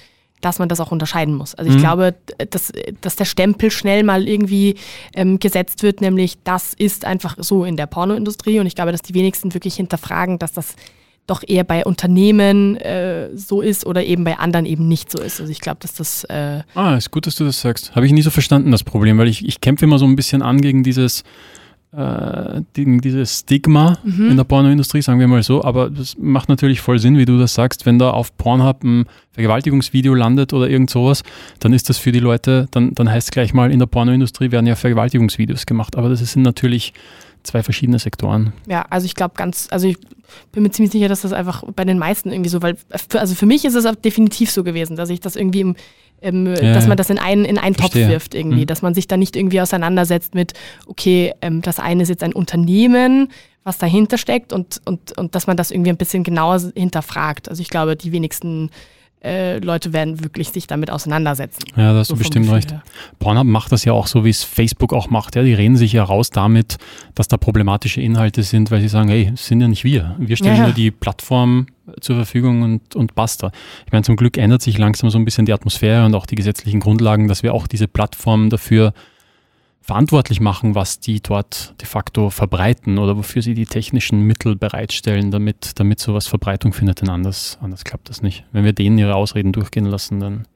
dass man das auch unterscheiden muss. Also ich mhm. glaube, dass, dass der Stempel schnell mal irgendwie ähm, gesetzt wird, nämlich das ist einfach so in der Pornoindustrie und ich glaube, dass die wenigsten wirklich hinterfragen, dass das doch eher bei Unternehmen äh, so ist oder eben bei anderen eben nicht so ist. Also ich glaube, dass das... Äh ah, ist gut, dass du das sagst. Habe ich nie so verstanden, das Problem, weil ich, ich kämpfe immer so ein bisschen an gegen dieses äh, dieses Stigma mhm. in der Pornoindustrie, sagen wir mal so. Aber das macht natürlich voll Sinn, wie du das sagst. Wenn da auf Pornhub ein Vergewaltigungsvideo landet oder irgend sowas, dann ist das für die Leute, dann, dann heißt es gleich mal, in der Pornoindustrie werden ja Vergewaltigungsvideos gemacht. Aber das sind natürlich zwei verschiedene Sektoren. Ja, also ich glaube ganz, also ich bin mir ziemlich sicher, dass das einfach bei den meisten irgendwie so, weil für, also für mich ist es definitiv so gewesen, dass ich das irgendwie im ähm, ja, dass man das in einen, in einen Topf wirft irgendwie, mhm. dass man sich da nicht irgendwie auseinandersetzt mit, okay, ähm, das eine ist jetzt ein Unternehmen, was dahinter steckt und, und, und dass man das irgendwie ein bisschen genauer hinterfragt. Also ich glaube, die wenigsten äh, Leute werden wirklich sich damit auseinandersetzen. Ja, da hast so du bestimmt recht. Her. Pornhub macht das ja auch so, wie es Facebook auch macht. Ja, die reden sich ja raus damit, dass da problematische Inhalte sind, weil sie sagen, hey, das sind ja nicht wir. Wir stellen ja, ja. nur die Plattform zur Verfügung und, und basta. Ich meine, zum Glück ändert sich langsam so ein bisschen die Atmosphäre und auch die gesetzlichen Grundlagen, dass wir auch diese Plattform dafür verantwortlich machen, was die dort de facto verbreiten oder wofür sie die technischen Mittel bereitstellen, damit, damit sowas Verbreitung findet. Denn anders, anders klappt das nicht. Wenn wir denen ihre Ausreden durchgehen lassen, dann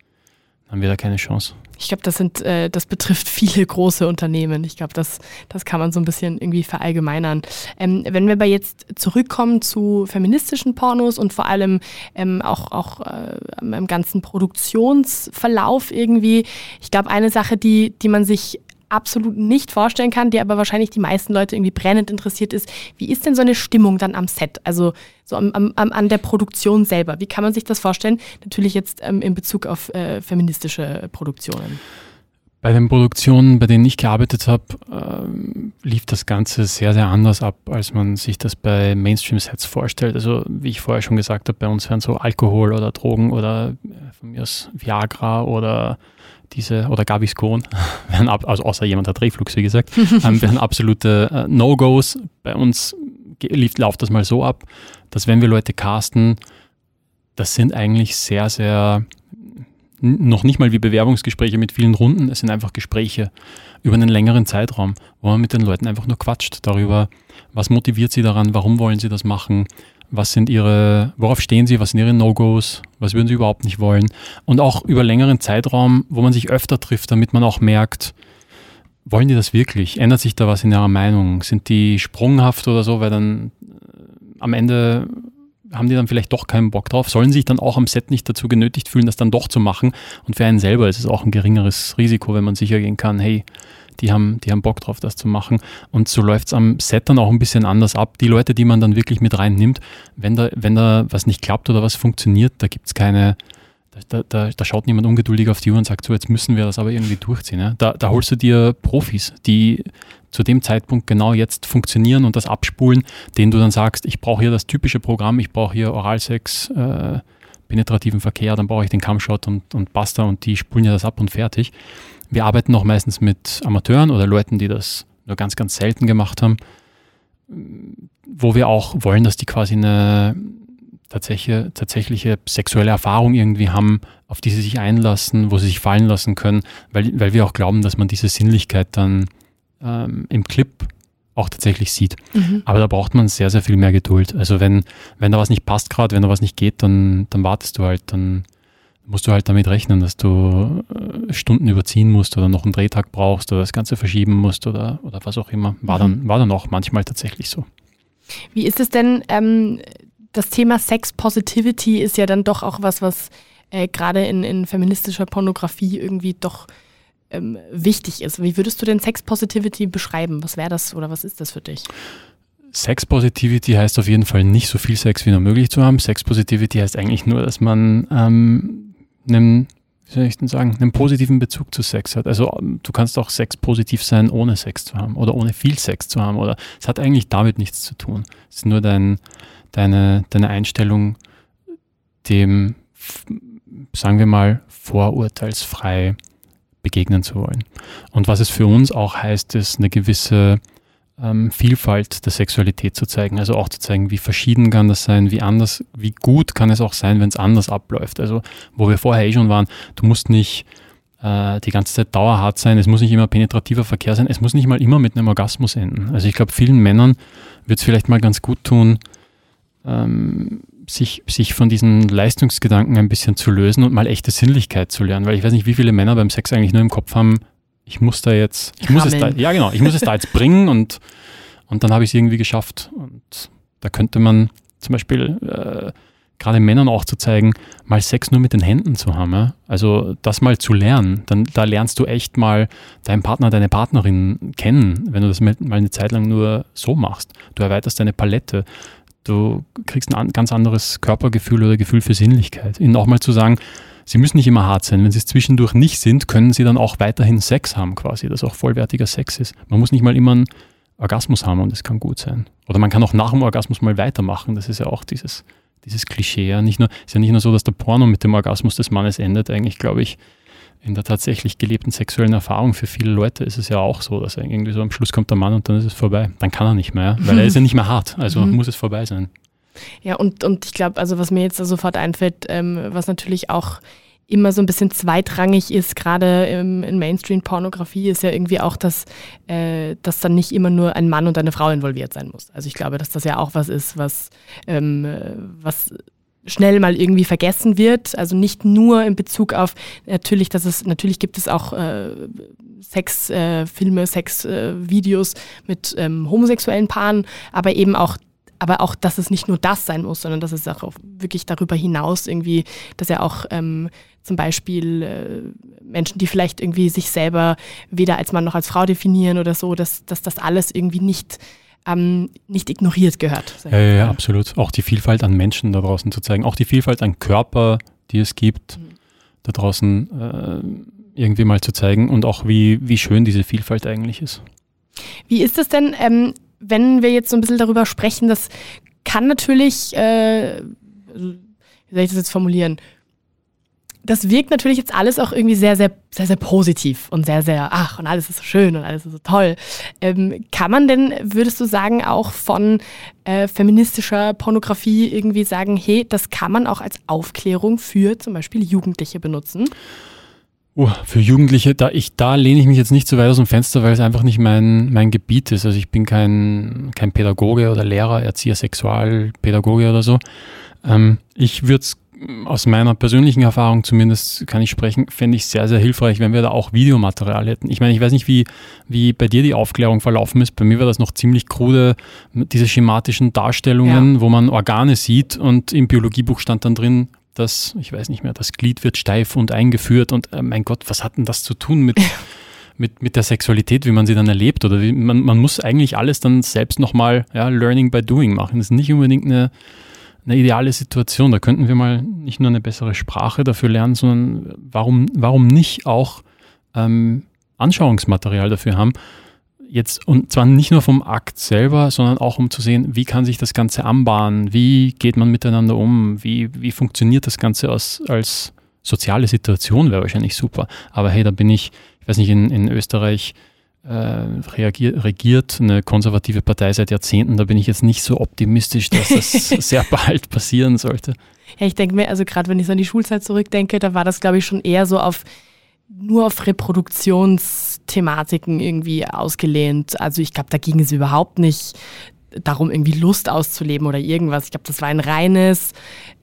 haben wir da keine Chance. Ich glaube, das sind, äh, das betrifft viele große Unternehmen. Ich glaube, das, das kann man so ein bisschen irgendwie verallgemeinern. Ähm, wenn wir aber jetzt zurückkommen zu feministischen Pornos und vor allem ähm, auch, auch äh, im ganzen Produktionsverlauf irgendwie, ich glaube, eine Sache, die, die man sich absolut nicht vorstellen kann, die aber wahrscheinlich die meisten Leute irgendwie brennend interessiert ist. Wie ist denn so eine Stimmung dann am Set? Also so am, am, an der Produktion selber. Wie kann man sich das vorstellen? Natürlich jetzt ähm, in Bezug auf äh, feministische Produktionen. Bei den Produktionen, bei denen ich gearbeitet habe, äh, lief das Ganze sehr, sehr anders ab, als man sich das bei Mainstream-Sets vorstellt. Also wie ich vorher schon gesagt habe, bei uns werden so Alkohol oder Drogen oder äh, von mir aus Viagra oder diese, oder Gaviscon, werden ab, also außer jemand hat Reflux, wie gesagt, ähm, werden absolute äh, No-Gos. Bei uns lief, läuft das mal so ab, dass wenn wir Leute casten, das sind eigentlich sehr, sehr, noch nicht mal wie Bewerbungsgespräche mit vielen Runden, es sind einfach Gespräche über einen längeren Zeitraum, wo man mit den Leuten einfach nur quatscht darüber, was motiviert sie daran, warum wollen sie das machen, was sind ihre, worauf stehen sie, was sind ihre No-Gos, was würden sie überhaupt nicht wollen. Und auch über längeren Zeitraum, wo man sich öfter trifft, damit man auch merkt, wollen die das wirklich? Ändert sich da was in ihrer Meinung? Sind die sprunghaft oder so? Weil dann äh, am Ende haben die dann vielleicht doch keinen Bock drauf, sollen sich dann auch am Set nicht dazu genötigt fühlen, das dann doch zu machen. Und für einen selber ist es auch ein geringeres Risiko, wenn man sicher gehen kann, hey, die haben, die haben Bock drauf, das zu machen. Und so läuft es am Set dann auch ein bisschen anders ab. Die Leute, die man dann wirklich mit reinnimmt, wenn da, wenn da was nicht klappt oder was funktioniert, da gibt es keine, da, da, da, schaut niemand ungeduldig auf die Uhr und sagt, so jetzt müssen wir das aber irgendwie durchziehen. Ja? Da, da holst du dir Profis, die zu dem Zeitpunkt genau jetzt funktionieren und das abspulen, denen du dann sagst, ich brauche hier das typische Programm, ich brauche hier Oralsex, äh, penetrativen Verkehr, dann brauche ich den Cumshot und, und Basta und die spulen ja das ab und fertig. Wir arbeiten auch meistens mit Amateuren oder Leuten, die das nur ganz, ganz selten gemacht haben, wo wir auch wollen, dass die quasi eine tatsächliche, tatsächliche sexuelle Erfahrung irgendwie haben, auf die sie sich einlassen, wo sie sich fallen lassen können, weil, weil wir auch glauben, dass man diese Sinnlichkeit dann ähm, im Clip auch tatsächlich sieht. Mhm. Aber da braucht man sehr, sehr viel mehr Geduld. Also wenn, wenn da was nicht passt gerade, wenn da was nicht geht, dann, dann wartest du halt, dann musst du halt damit rechnen, dass du äh, Stunden überziehen musst oder noch einen Drehtag brauchst oder das Ganze verschieben musst oder, oder was auch immer. War, mhm. dann, war dann auch manchmal tatsächlich so. Wie ist es denn, ähm, das Thema Sex Positivity ist ja dann doch auch was, was äh, gerade in, in feministischer Pornografie irgendwie doch ähm, wichtig ist. Wie würdest du denn Sex Positivity beschreiben? Was wäre das oder was ist das für dich? Sex Positivity heißt auf jeden Fall nicht so viel Sex wie nur möglich zu haben. Sex Positivity heißt eigentlich nur, dass man ähm, einen, wie soll ich denn sagen, einen positiven Bezug zu Sex hat. Also ähm, du kannst auch Sex positiv sein, ohne Sex zu haben oder ohne viel Sex zu haben. Oder es hat eigentlich damit nichts zu tun. Es ist nur dein, deine, deine Einstellung, dem, sagen wir mal, vorurteilsfrei begegnen zu wollen. Und was es für uns auch heißt, ist eine gewisse ähm, Vielfalt der Sexualität zu zeigen. Also auch zu zeigen, wie verschieden kann das sein, wie anders, wie gut kann es auch sein, wenn es anders abläuft. Also wo wir vorher eh schon waren, du musst nicht äh, die ganze Zeit dauerhart sein, es muss nicht immer penetrativer Verkehr sein, es muss nicht mal immer mit einem Orgasmus enden. Also ich glaube, vielen Männern wird es vielleicht mal ganz gut tun, ähm, sich, sich von diesen Leistungsgedanken ein bisschen zu lösen und mal echte Sinnlichkeit zu lernen. Weil ich weiß nicht, wie viele Männer beim Sex eigentlich nur im Kopf haben, ich muss da jetzt, ich muss es da, ja genau, ich muss es da jetzt bringen und, und dann habe ich es irgendwie geschafft. Und da könnte man zum Beispiel äh, gerade Männern auch zu zeigen, mal Sex nur mit den Händen zu haben. Ja? Also das mal zu lernen, dann da lernst du echt mal deinen Partner, deine Partnerin kennen, wenn du das mal eine Zeit lang nur so machst. Du erweiterst deine Palette. Du kriegst ein ganz anderes Körpergefühl oder Gefühl für Sinnlichkeit. Ihnen auch mal zu sagen, sie müssen nicht immer hart sein. Wenn sie es zwischendurch nicht sind, können sie dann auch weiterhin Sex haben quasi, dass auch vollwertiger Sex ist. Man muss nicht mal immer einen Orgasmus haben und das kann gut sein. Oder man kann auch nach dem Orgasmus mal weitermachen. Das ist ja auch dieses, dieses Klischee. Ja. Nicht nur, ist ja nicht nur so, dass der Porno mit dem Orgasmus des Mannes endet. Eigentlich glaube ich, in der tatsächlich gelebten sexuellen Erfahrung für viele Leute ist es ja auch so, dass irgendwie so am Schluss kommt der Mann und dann ist es vorbei. Dann kann er nicht mehr, weil er ist ja nicht mehr hart. Also mhm. muss es vorbei sein. Ja, und, und ich glaube, also was mir jetzt sofort einfällt, ähm, was natürlich auch immer so ein bisschen zweitrangig ist, gerade in Mainstream-Pornografie, ist ja irgendwie auch, dass, äh, dass dann nicht immer nur ein Mann und eine Frau involviert sein muss. Also ich glaube, dass das ja auch was ist, was, ähm, was schnell mal irgendwie vergessen wird. Also nicht nur in Bezug auf natürlich, dass es natürlich gibt es auch äh, Sexfilme, äh, Sexvideos äh, mit ähm, homosexuellen Paaren, aber eben auch aber auch, dass es nicht nur das sein muss, sondern dass es auch wirklich darüber hinaus irgendwie, dass er auch ähm, zum Beispiel äh, Menschen, die vielleicht irgendwie sich selber weder als Mann noch als Frau definieren oder so, dass, dass das alles irgendwie nicht ähm, nicht ignoriert gehört. Ja, ja, ja, absolut. Auch die Vielfalt an Menschen da draußen zu zeigen, auch die Vielfalt an Körper, die es gibt, mhm. da draußen äh, irgendwie mal zu zeigen und auch wie, wie schön diese Vielfalt eigentlich ist. Wie ist es denn, ähm, wenn wir jetzt so ein bisschen darüber sprechen, das kann natürlich, äh, wie soll ich das jetzt formulieren, das wirkt natürlich jetzt alles auch irgendwie sehr, sehr, sehr, sehr positiv und sehr, sehr, ach, und alles ist so schön und alles ist so toll. Ähm, kann man denn, würdest du sagen, auch von äh, feministischer Pornografie irgendwie sagen, hey, das kann man auch als Aufklärung für zum Beispiel Jugendliche benutzen? Uh, für Jugendliche, da ich, da lehne ich mich jetzt nicht so weit aus dem Fenster, weil es einfach nicht mein, mein Gebiet ist. Also ich bin kein, kein Pädagoge oder Lehrer, Erzieher, Sexualpädagoge oder so. Ähm, ich würde es aus meiner persönlichen Erfahrung zumindest kann ich sprechen, fände ich sehr, sehr hilfreich, wenn wir da auch Videomaterial hätten. Ich meine, ich weiß nicht, wie, wie bei dir die Aufklärung verlaufen ist. Bei mir war das noch ziemlich krude, diese schematischen Darstellungen, ja. wo man Organe sieht und im Biologiebuch stand dann drin, dass, ich weiß nicht mehr, das Glied wird steif und eingeführt und äh, mein Gott, was hat denn das zu tun mit, mit, mit der Sexualität, wie man sie dann erlebt? Oder wie, man, man muss eigentlich alles dann selbst nochmal ja, Learning by Doing machen. Das ist nicht unbedingt eine eine ideale Situation. Da könnten wir mal nicht nur eine bessere Sprache dafür lernen, sondern warum, warum nicht auch ähm, Anschauungsmaterial dafür haben. Jetzt, und zwar nicht nur vom Akt selber, sondern auch um zu sehen, wie kann sich das Ganze anbahnen, wie geht man miteinander um, wie, wie funktioniert das Ganze als, als soziale Situation, wäre wahrscheinlich super. Aber hey, da bin ich, ich weiß nicht, in, in Österreich äh, reagiert, regiert eine konservative Partei seit Jahrzehnten. Da bin ich jetzt nicht so optimistisch, dass das sehr bald passieren sollte. Ja, ich denke mir, also gerade wenn ich so an die Schulzeit zurückdenke, da war das, glaube ich, schon eher so auf nur auf Reproduktionsthematiken irgendwie ausgelehnt. Also ich glaube, da ging es überhaupt nicht darum, irgendwie Lust auszuleben oder irgendwas. Ich glaube, das war ein reines,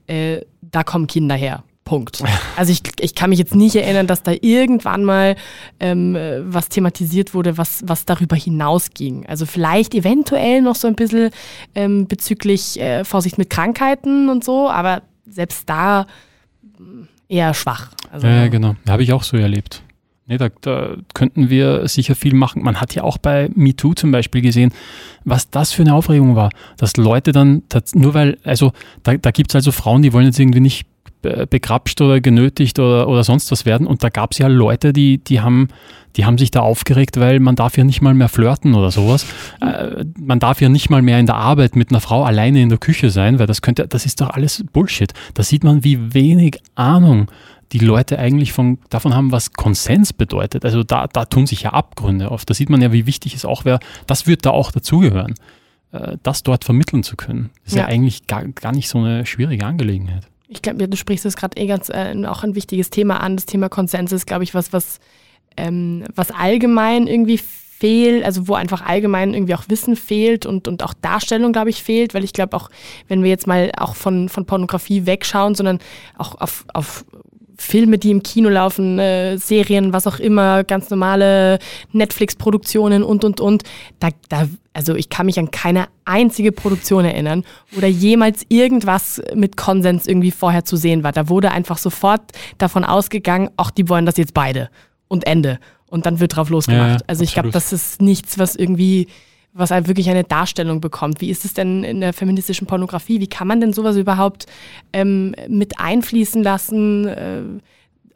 äh, da kommen Kinder her. Punkt. Also ich, ich kann mich jetzt nicht erinnern, dass da irgendwann mal ähm, was thematisiert wurde, was, was darüber hinausging. Also vielleicht eventuell noch so ein bisschen ähm, bezüglich äh, Vorsicht mit Krankheiten und so, aber selbst da eher schwach. Also, ja, ja, genau. Habe ich auch so erlebt. Nee, da, da könnten wir sicher viel machen. Man hat ja auch bei MeToo zum Beispiel gesehen, was das für eine Aufregung war, dass Leute dann, nur weil, also da, da gibt es also Frauen, die wollen jetzt irgendwie nicht begrapscht oder genötigt oder, oder sonst was werden. Und da gab es ja Leute, die, die, haben, die haben sich da aufgeregt, weil man darf ja nicht mal mehr flirten oder sowas. Äh, man darf ja nicht mal mehr in der Arbeit mit einer Frau alleine in der Küche sein, weil das könnte, das ist doch alles Bullshit. Da sieht man, wie wenig Ahnung die Leute eigentlich von, davon haben, was Konsens bedeutet. Also da, da tun sich ja Abgründe auf. Da sieht man ja, wie wichtig es auch wäre. Das wird da auch dazugehören, äh, das dort vermitteln zu können. Das ist ja, ja eigentlich gar, gar nicht so eine schwierige Angelegenheit ich glaube, du sprichst es gerade eh ganz äh, auch ein wichtiges Thema an. Das Thema Konsens ist, glaube ich, was, was, ähm, was allgemein irgendwie fehlt, also wo einfach allgemein irgendwie auch Wissen fehlt und, und auch Darstellung, glaube ich, fehlt, weil ich glaube auch, wenn wir jetzt mal auch von, von Pornografie wegschauen, sondern auch auf, auf Filme, die im Kino laufen, äh, Serien, was auch immer, ganz normale Netflix-Produktionen und, und, und. Da, da, also ich kann mich an keine einzige Produktion erinnern, wo da jemals irgendwas mit Konsens irgendwie vorher zu sehen war. Da wurde einfach sofort davon ausgegangen, ach, die wollen das jetzt beide. Und Ende. Und dann wird drauf losgemacht. Ja, also ich glaube, das ist nichts, was irgendwie was halt wirklich eine Darstellung bekommt. Wie ist es denn in der feministischen Pornografie? Wie kann man denn sowas überhaupt ähm, mit einfließen lassen äh,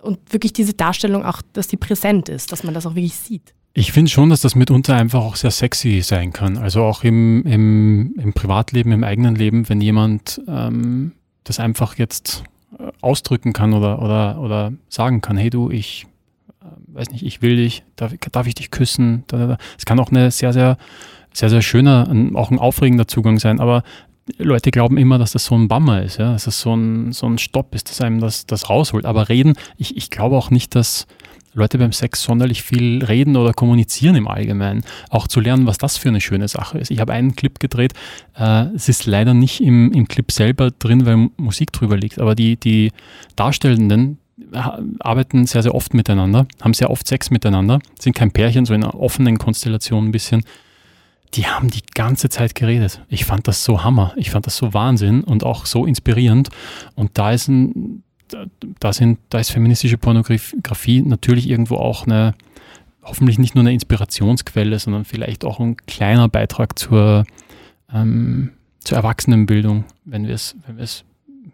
und wirklich diese Darstellung auch, dass die präsent ist, dass man das auch wirklich sieht? Ich finde schon, dass das mitunter einfach auch sehr sexy sein kann. Also auch im, im, im Privatleben, im eigenen Leben, wenn jemand ähm, das einfach jetzt äh, ausdrücken kann oder, oder, oder sagen kann, hey du, ich äh, weiß nicht, ich will dich, darf, darf ich dich küssen? Es kann auch eine sehr, sehr sehr, sehr schöner, auch ein aufregender Zugang sein, aber Leute glauben immer, dass das so ein Bummer ist, ja, dass das so ein, so ein Stopp ist, dass einem das, das rausholt. Aber reden, ich, ich glaube auch nicht, dass Leute beim Sex sonderlich viel reden oder kommunizieren im Allgemeinen. Auch zu lernen, was das für eine schöne Sache ist. Ich habe einen Clip gedreht, äh, es ist leider nicht im, im Clip selber drin, weil Musik drüber liegt, aber die, die Darstellenden, arbeiten sehr, sehr oft miteinander, haben sehr oft Sex miteinander, sind kein Pärchen, so in einer offenen Konstellation ein bisschen die haben die ganze Zeit geredet. Ich fand das so Hammer. Ich fand das so Wahnsinn und auch so inspirierend. Und da ist ein, da sind, da ist feministische Pornografie natürlich irgendwo auch eine, hoffentlich nicht nur eine Inspirationsquelle, sondern vielleicht auch ein kleiner Beitrag zur, ähm, zur Erwachsenenbildung, wenn wir es, wenn wir es,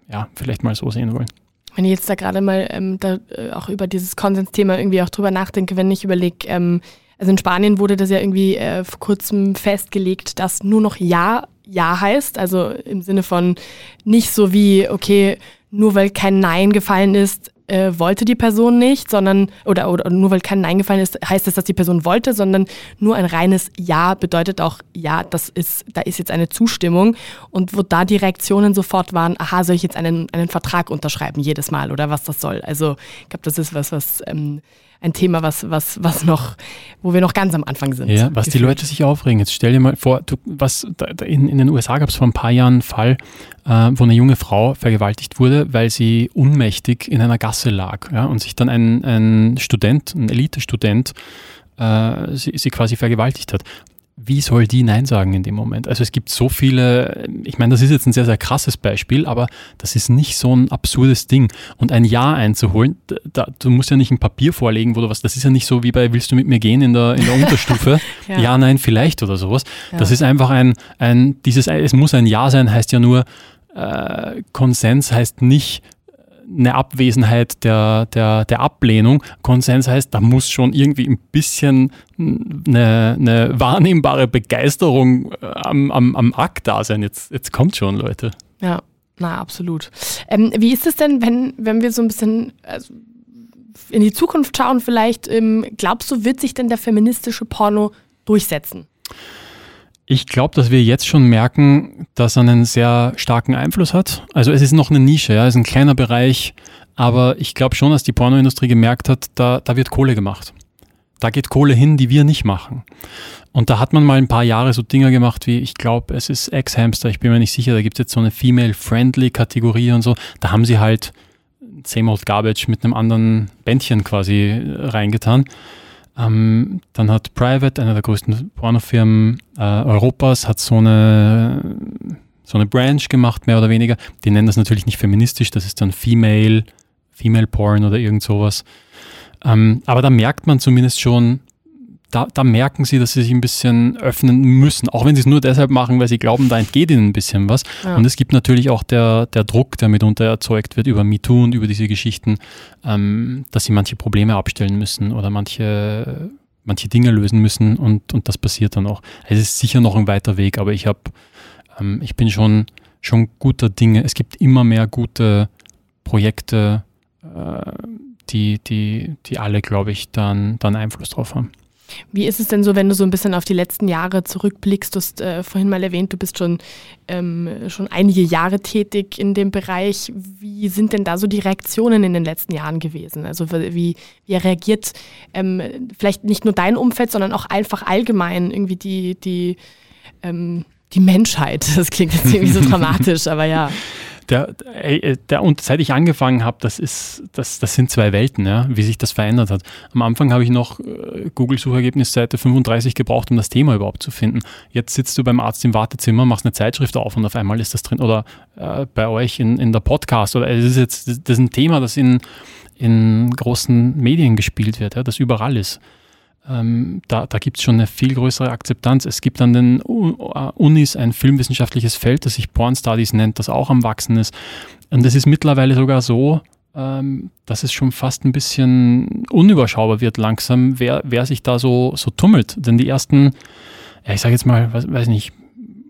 ja, vielleicht mal so sehen wollen. Wenn ich jetzt da gerade mal ähm, da, äh, auch über dieses Konsensthema irgendwie auch drüber nachdenke, wenn ich überlege, ähm, also in Spanien wurde das ja irgendwie äh, vor kurzem festgelegt, dass nur noch Ja Ja heißt. Also im Sinne von nicht so wie, okay, nur weil kein Nein gefallen ist, äh, wollte die Person nicht, sondern, oder, oder nur weil kein Nein gefallen ist, heißt das, dass die Person wollte, sondern nur ein reines Ja bedeutet auch, ja, das ist, da ist jetzt eine Zustimmung. Und wo da die Reaktionen sofort waren, aha, soll ich jetzt einen, einen Vertrag unterschreiben jedes Mal oder was das soll? Also ich glaube, das ist was, was ähm, ein Thema, was, was, was noch, wo wir noch ganz am Anfang sind. Ja, was gefühlt. die Leute sich aufregen. Jetzt stell dir mal vor, du, was in, in den USA gab es vor ein paar Jahren einen Fall, äh, wo eine junge Frau vergewaltigt wurde, weil sie unmächtig in einer Gasse lag ja, und sich dann ein, ein Student, ein Elite-Student, äh, sie, sie quasi vergewaltigt hat wie soll die Nein sagen in dem Moment? Also es gibt so viele, ich meine, das ist jetzt ein sehr, sehr krasses Beispiel, aber das ist nicht so ein absurdes Ding. Und ein Ja einzuholen, da, du musst ja nicht ein Papier vorlegen, wo du was, das ist ja nicht so wie bei Willst du mit mir gehen in der, in der Unterstufe? ja. ja. nein, vielleicht oder sowas. Ja. Das ist einfach ein, ein, dieses, es muss ein Ja sein, heißt ja nur, äh, Konsens heißt nicht, eine Abwesenheit der, der, der Ablehnung. Konsens heißt, da muss schon irgendwie ein bisschen eine, eine wahrnehmbare Begeisterung äh, am, am, am Akt da sein. Jetzt, jetzt kommt schon, Leute. Ja, na, absolut. Ähm, wie ist es denn, wenn, wenn wir so ein bisschen also in die Zukunft schauen, vielleicht, ähm, glaubst du, wird sich denn der feministische Porno durchsetzen? Ich glaube, dass wir jetzt schon merken, dass er einen sehr starken Einfluss hat. Also es ist noch eine Nische, ja, es ist ein kleiner Bereich, aber ich glaube schon, dass die Pornoindustrie gemerkt hat, da, da wird Kohle gemacht. Da geht Kohle hin, die wir nicht machen. Und da hat man mal ein paar Jahre so Dinger gemacht wie, ich glaube, es ist Ex-Hamster, ich bin mir nicht sicher, da gibt es jetzt so eine Female-Friendly-Kategorie und so. Da haben sie halt Same Old Garbage mit einem anderen Bändchen quasi reingetan. Ähm, dann hat Private, einer der größten Pornofirmen äh, Europas, hat so eine, so eine Branch gemacht, mehr oder weniger. Die nennen das natürlich nicht feministisch, das ist dann Female, Female Porn oder irgend sowas. Ähm, aber da merkt man zumindest schon, da, da, merken sie, dass sie sich ein bisschen öffnen müssen, auch wenn sie es nur deshalb machen, weil sie glauben, da entgeht ihnen ein bisschen was. Ja. Und es gibt natürlich auch der, der Druck, der mitunter erzeugt wird über MeToo und über diese Geschichten, ähm, dass sie manche Probleme abstellen müssen oder manche, manche Dinge lösen müssen und, und das passiert dann auch. Es ist sicher noch ein weiter Weg, aber ich habe, ähm, ich bin schon, schon guter Dinge. Es gibt immer mehr gute Projekte, äh, die, die, die alle, glaube ich, dann, dann Einfluss drauf haben. Wie ist es denn so, wenn du so ein bisschen auf die letzten Jahre zurückblickst? Du hast äh, vorhin mal erwähnt, du bist schon, ähm, schon einige Jahre tätig in dem Bereich. Wie sind denn da so die Reaktionen in den letzten Jahren gewesen? Also wie, wie reagiert ähm, vielleicht nicht nur dein Umfeld, sondern auch einfach allgemein irgendwie die, die, ähm, die Menschheit? Das klingt jetzt irgendwie so dramatisch, aber ja der, äh, der, und seit ich angefangen habe, das ist, das, das sind zwei Welten, ja, wie sich das verändert hat. Am Anfang habe ich noch äh, Google-Suchergebnisseite 35 gebraucht, um das Thema überhaupt zu finden. Jetzt sitzt du beim Arzt im Wartezimmer, machst eine Zeitschrift auf und auf einmal ist das drin. Oder äh, bei euch in, in der Podcast. Oder es ist jetzt, das ist ein Thema, das in, in großen Medien gespielt wird, ja, das überall ist ähm, da, da gibt es schon eine viel größere Akzeptanz. Es gibt an den Unis ein filmwissenschaftliches Feld, das sich Porn Studies nennt, das auch am Wachsen ist. Und es ist mittlerweile sogar so, ähm, dass es schon fast ein bisschen unüberschaubar wird langsam, wer, wer sich da so, so tummelt. Denn die ersten, ja, ich sage jetzt mal, weiß, weiß nicht,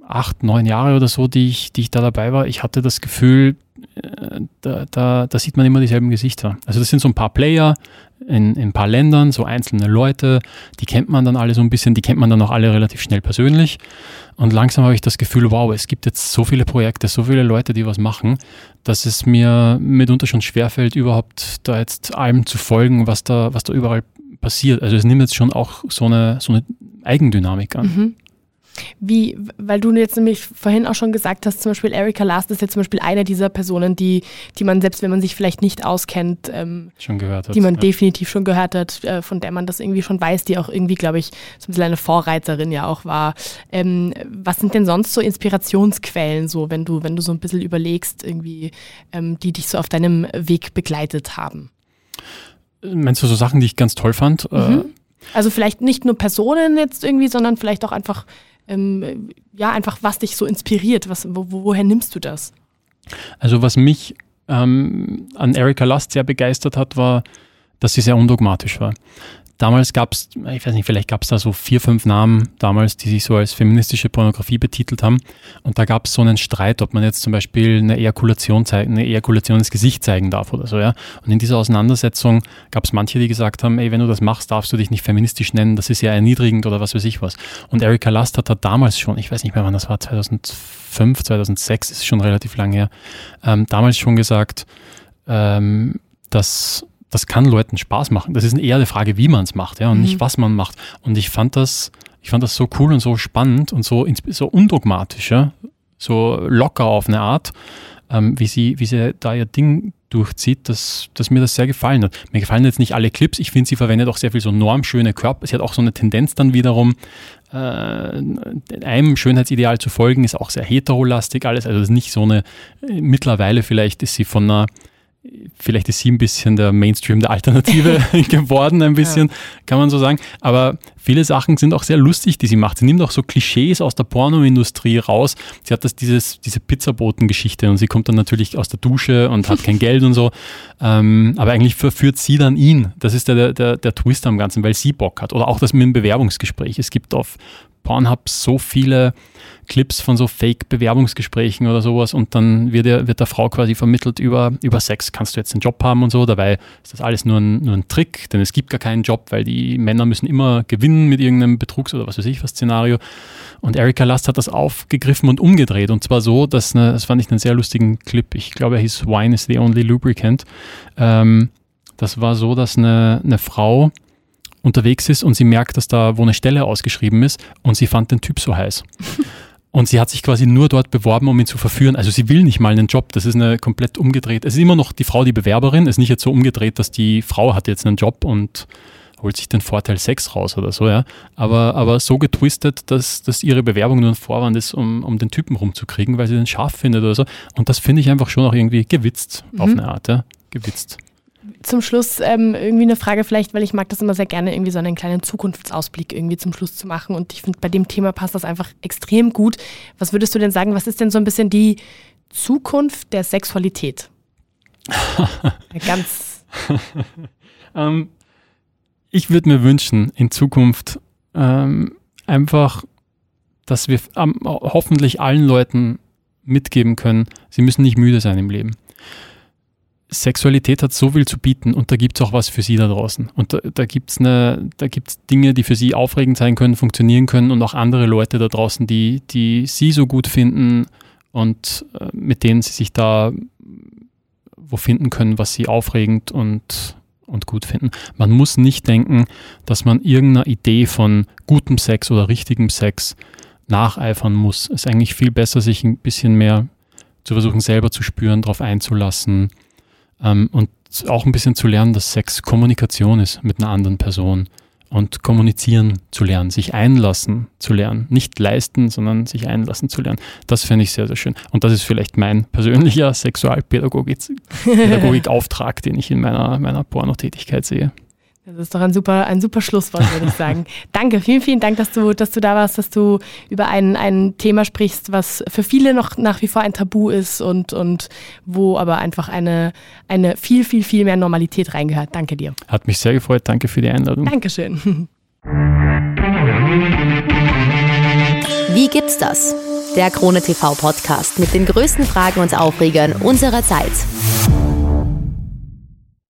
acht, neun Jahre oder so, die ich, die ich da dabei war, ich hatte das Gefühl, äh, da, da, da sieht man immer dieselben Gesichter. Also das sind so ein paar Player in, in ein paar Ländern, so einzelne Leute, die kennt man dann alle so ein bisschen, die kennt man dann auch alle relativ schnell persönlich. Und langsam habe ich das Gefühl, wow, es gibt jetzt so viele Projekte, so viele Leute, die was machen, dass es mir mitunter schon schwerfällt, überhaupt da jetzt allem zu folgen, was da, was da überall passiert. Also es nimmt jetzt schon auch so eine, so eine Eigendynamik an. Mhm. Wie, weil du jetzt nämlich vorhin auch schon gesagt hast, zum Beispiel Erika Last ist jetzt zum Beispiel eine dieser Personen, die, die man, selbst wenn man sich vielleicht nicht auskennt, ähm, schon gehört hat. Die man ja. definitiv schon gehört hat, äh, von der man das irgendwie schon weiß, die auch irgendwie, glaube ich, so ein bisschen eine Vorreiterin ja auch war. Ähm, was sind denn sonst so Inspirationsquellen, so, wenn du, wenn du so ein bisschen überlegst, irgendwie, ähm, die dich so auf deinem Weg begleitet haben? Meinst du so Sachen, die ich ganz toll fand? Äh, mhm. Also vielleicht nicht nur Personen jetzt irgendwie, sondern vielleicht auch einfach ähm, ja, einfach was dich so inspiriert? Was, wo, woher nimmst du das? Also was mich ähm, an Erika Lust sehr begeistert hat, war, dass sie sehr undogmatisch war damals gab es, ich weiß nicht, vielleicht gab es da so vier, fünf Namen damals, die sich so als feministische Pornografie betitelt haben. Und da gab es so einen Streit, ob man jetzt zum Beispiel eine Ejakulation zeigen, eine Ejakulation ins Gesicht zeigen darf oder so, ja. Und in dieser Auseinandersetzung gab es manche, die gesagt haben, ey, wenn du das machst, darfst du dich nicht feministisch nennen, das ist ja erniedrigend oder was weiß ich was. Und Erika Last hat da damals schon, ich weiß nicht mehr wann das war, 2005, 2006, ist schon relativ lange her, ähm, damals schon gesagt, ähm, dass das kann Leuten Spaß machen. Das ist eher eine Frage, wie man es macht, ja, und mhm. nicht was man macht. Und ich fand das, ich fand das so cool und so spannend und so, so undogmatisch, ja? so locker auf eine Art, ähm, wie, sie, wie sie da ihr Ding durchzieht, dass, dass mir das sehr gefallen hat. Mir gefallen jetzt nicht alle Clips. Ich finde, sie verwendet auch sehr viel so normschöne Körper. Sie hat auch so eine Tendenz dann wiederum, äh, einem Schönheitsideal zu folgen, ist auch sehr heterolastig alles. Also das ist nicht so eine, mittlerweile vielleicht ist sie von einer vielleicht ist sie ein bisschen der Mainstream der Alternative geworden, ein bisschen, ja. kann man so sagen. Aber viele Sachen sind auch sehr lustig, die sie macht. Sie nimmt auch so Klischees aus der Pornoindustrie raus. Sie hat das, dieses, diese Pizzaboten-Geschichte und sie kommt dann natürlich aus der Dusche und hat kein Geld und so. Ähm, aber eigentlich verführt sie dann ihn. Das ist der, der, der Twist am Ganzen, weil sie Bock hat. Oder auch das mit dem Bewerbungsgespräch. Es gibt auf Pornhub so viele Clips von so Fake-Bewerbungsgesprächen oder sowas und dann wird, der, wird der Frau quasi vermittelt über, über Sex, kannst du jetzt einen Job haben und so. Dabei ist das alles nur ein, nur ein Trick, denn es gibt gar keinen Job, weil die Männer müssen immer gewinnen mit irgendeinem Betrugs- oder was weiß ich was Szenario. Und Erika Last hat das aufgegriffen und umgedreht und zwar so, dass, eine, das fand ich einen sehr lustigen Clip, ich glaube er hieß Wine is the only lubricant. Ähm, das war so, dass eine, eine Frau unterwegs ist und sie merkt, dass da wo eine Stelle ausgeschrieben ist und sie fand den Typ so heiß. Und sie hat sich quasi nur dort beworben, um ihn zu verführen. Also sie will nicht mal einen Job. Das ist eine komplett umgedreht. Es ist immer noch die Frau die Bewerberin. Es ist nicht jetzt so umgedreht, dass die Frau hat jetzt einen Job und holt sich den Vorteil Sex raus oder so, ja. Aber, aber so getwistet, dass, dass ihre Bewerbung nur ein Vorwand ist, um, um den Typen rumzukriegen, weil sie den scharf findet oder so. Und das finde ich einfach schon auch irgendwie gewitzt mhm. auf eine Art, ja. Gewitzt. Zum Schluss ähm, irgendwie eine Frage vielleicht, weil ich mag das immer sehr gerne, irgendwie so einen kleinen Zukunftsausblick irgendwie zum Schluss zu machen. Und ich finde, bei dem Thema passt das einfach extrem gut. Was würdest du denn sagen, was ist denn so ein bisschen die Zukunft der Sexualität? Ganz. ähm, ich würde mir wünschen, in Zukunft ähm, einfach, dass wir hoffentlich allen Leuten mitgeben können, sie müssen nicht müde sein im Leben. Sexualität hat so viel zu bieten und da gibt es auch was für sie da draußen. Und da, da gibt es Dinge, die für sie aufregend sein können, funktionieren können und auch andere Leute da draußen, die, die sie so gut finden und äh, mit denen sie sich da wo finden können, was sie aufregend und, und gut finden. Man muss nicht denken, dass man irgendeiner Idee von gutem Sex oder richtigem Sex nacheifern muss. Es ist eigentlich viel besser, sich ein bisschen mehr zu versuchen, selber zu spüren, darauf einzulassen ähm, und auch ein bisschen zu lernen, dass Sex Kommunikation ist mit einer anderen Person und kommunizieren zu lernen, sich einlassen zu lernen. Nicht leisten, sondern sich einlassen zu lernen. Das fände ich sehr, sehr schön. Und das ist vielleicht mein persönlicher Sexualpädagogik-Auftrag, den ich in meiner, meiner Pornotätigkeit sehe. Das ist doch ein super, ein super Schlusswort, würde ich sagen. Danke, vielen, vielen Dank, dass du, dass du da warst, dass du über ein, ein Thema sprichst, was für viele noch nach wie vor ein Tabu ist und, und wo aber einfach eine, eine viel, viel, viel mehr Normalität reingehört. Danke dir. Hat mich sehr gefreut. Danke für die Einladung. Dankeschön. Wie gibt's das? Der Krone TV Podcast mit den größten Fragen und Aufregern unserer Zeit.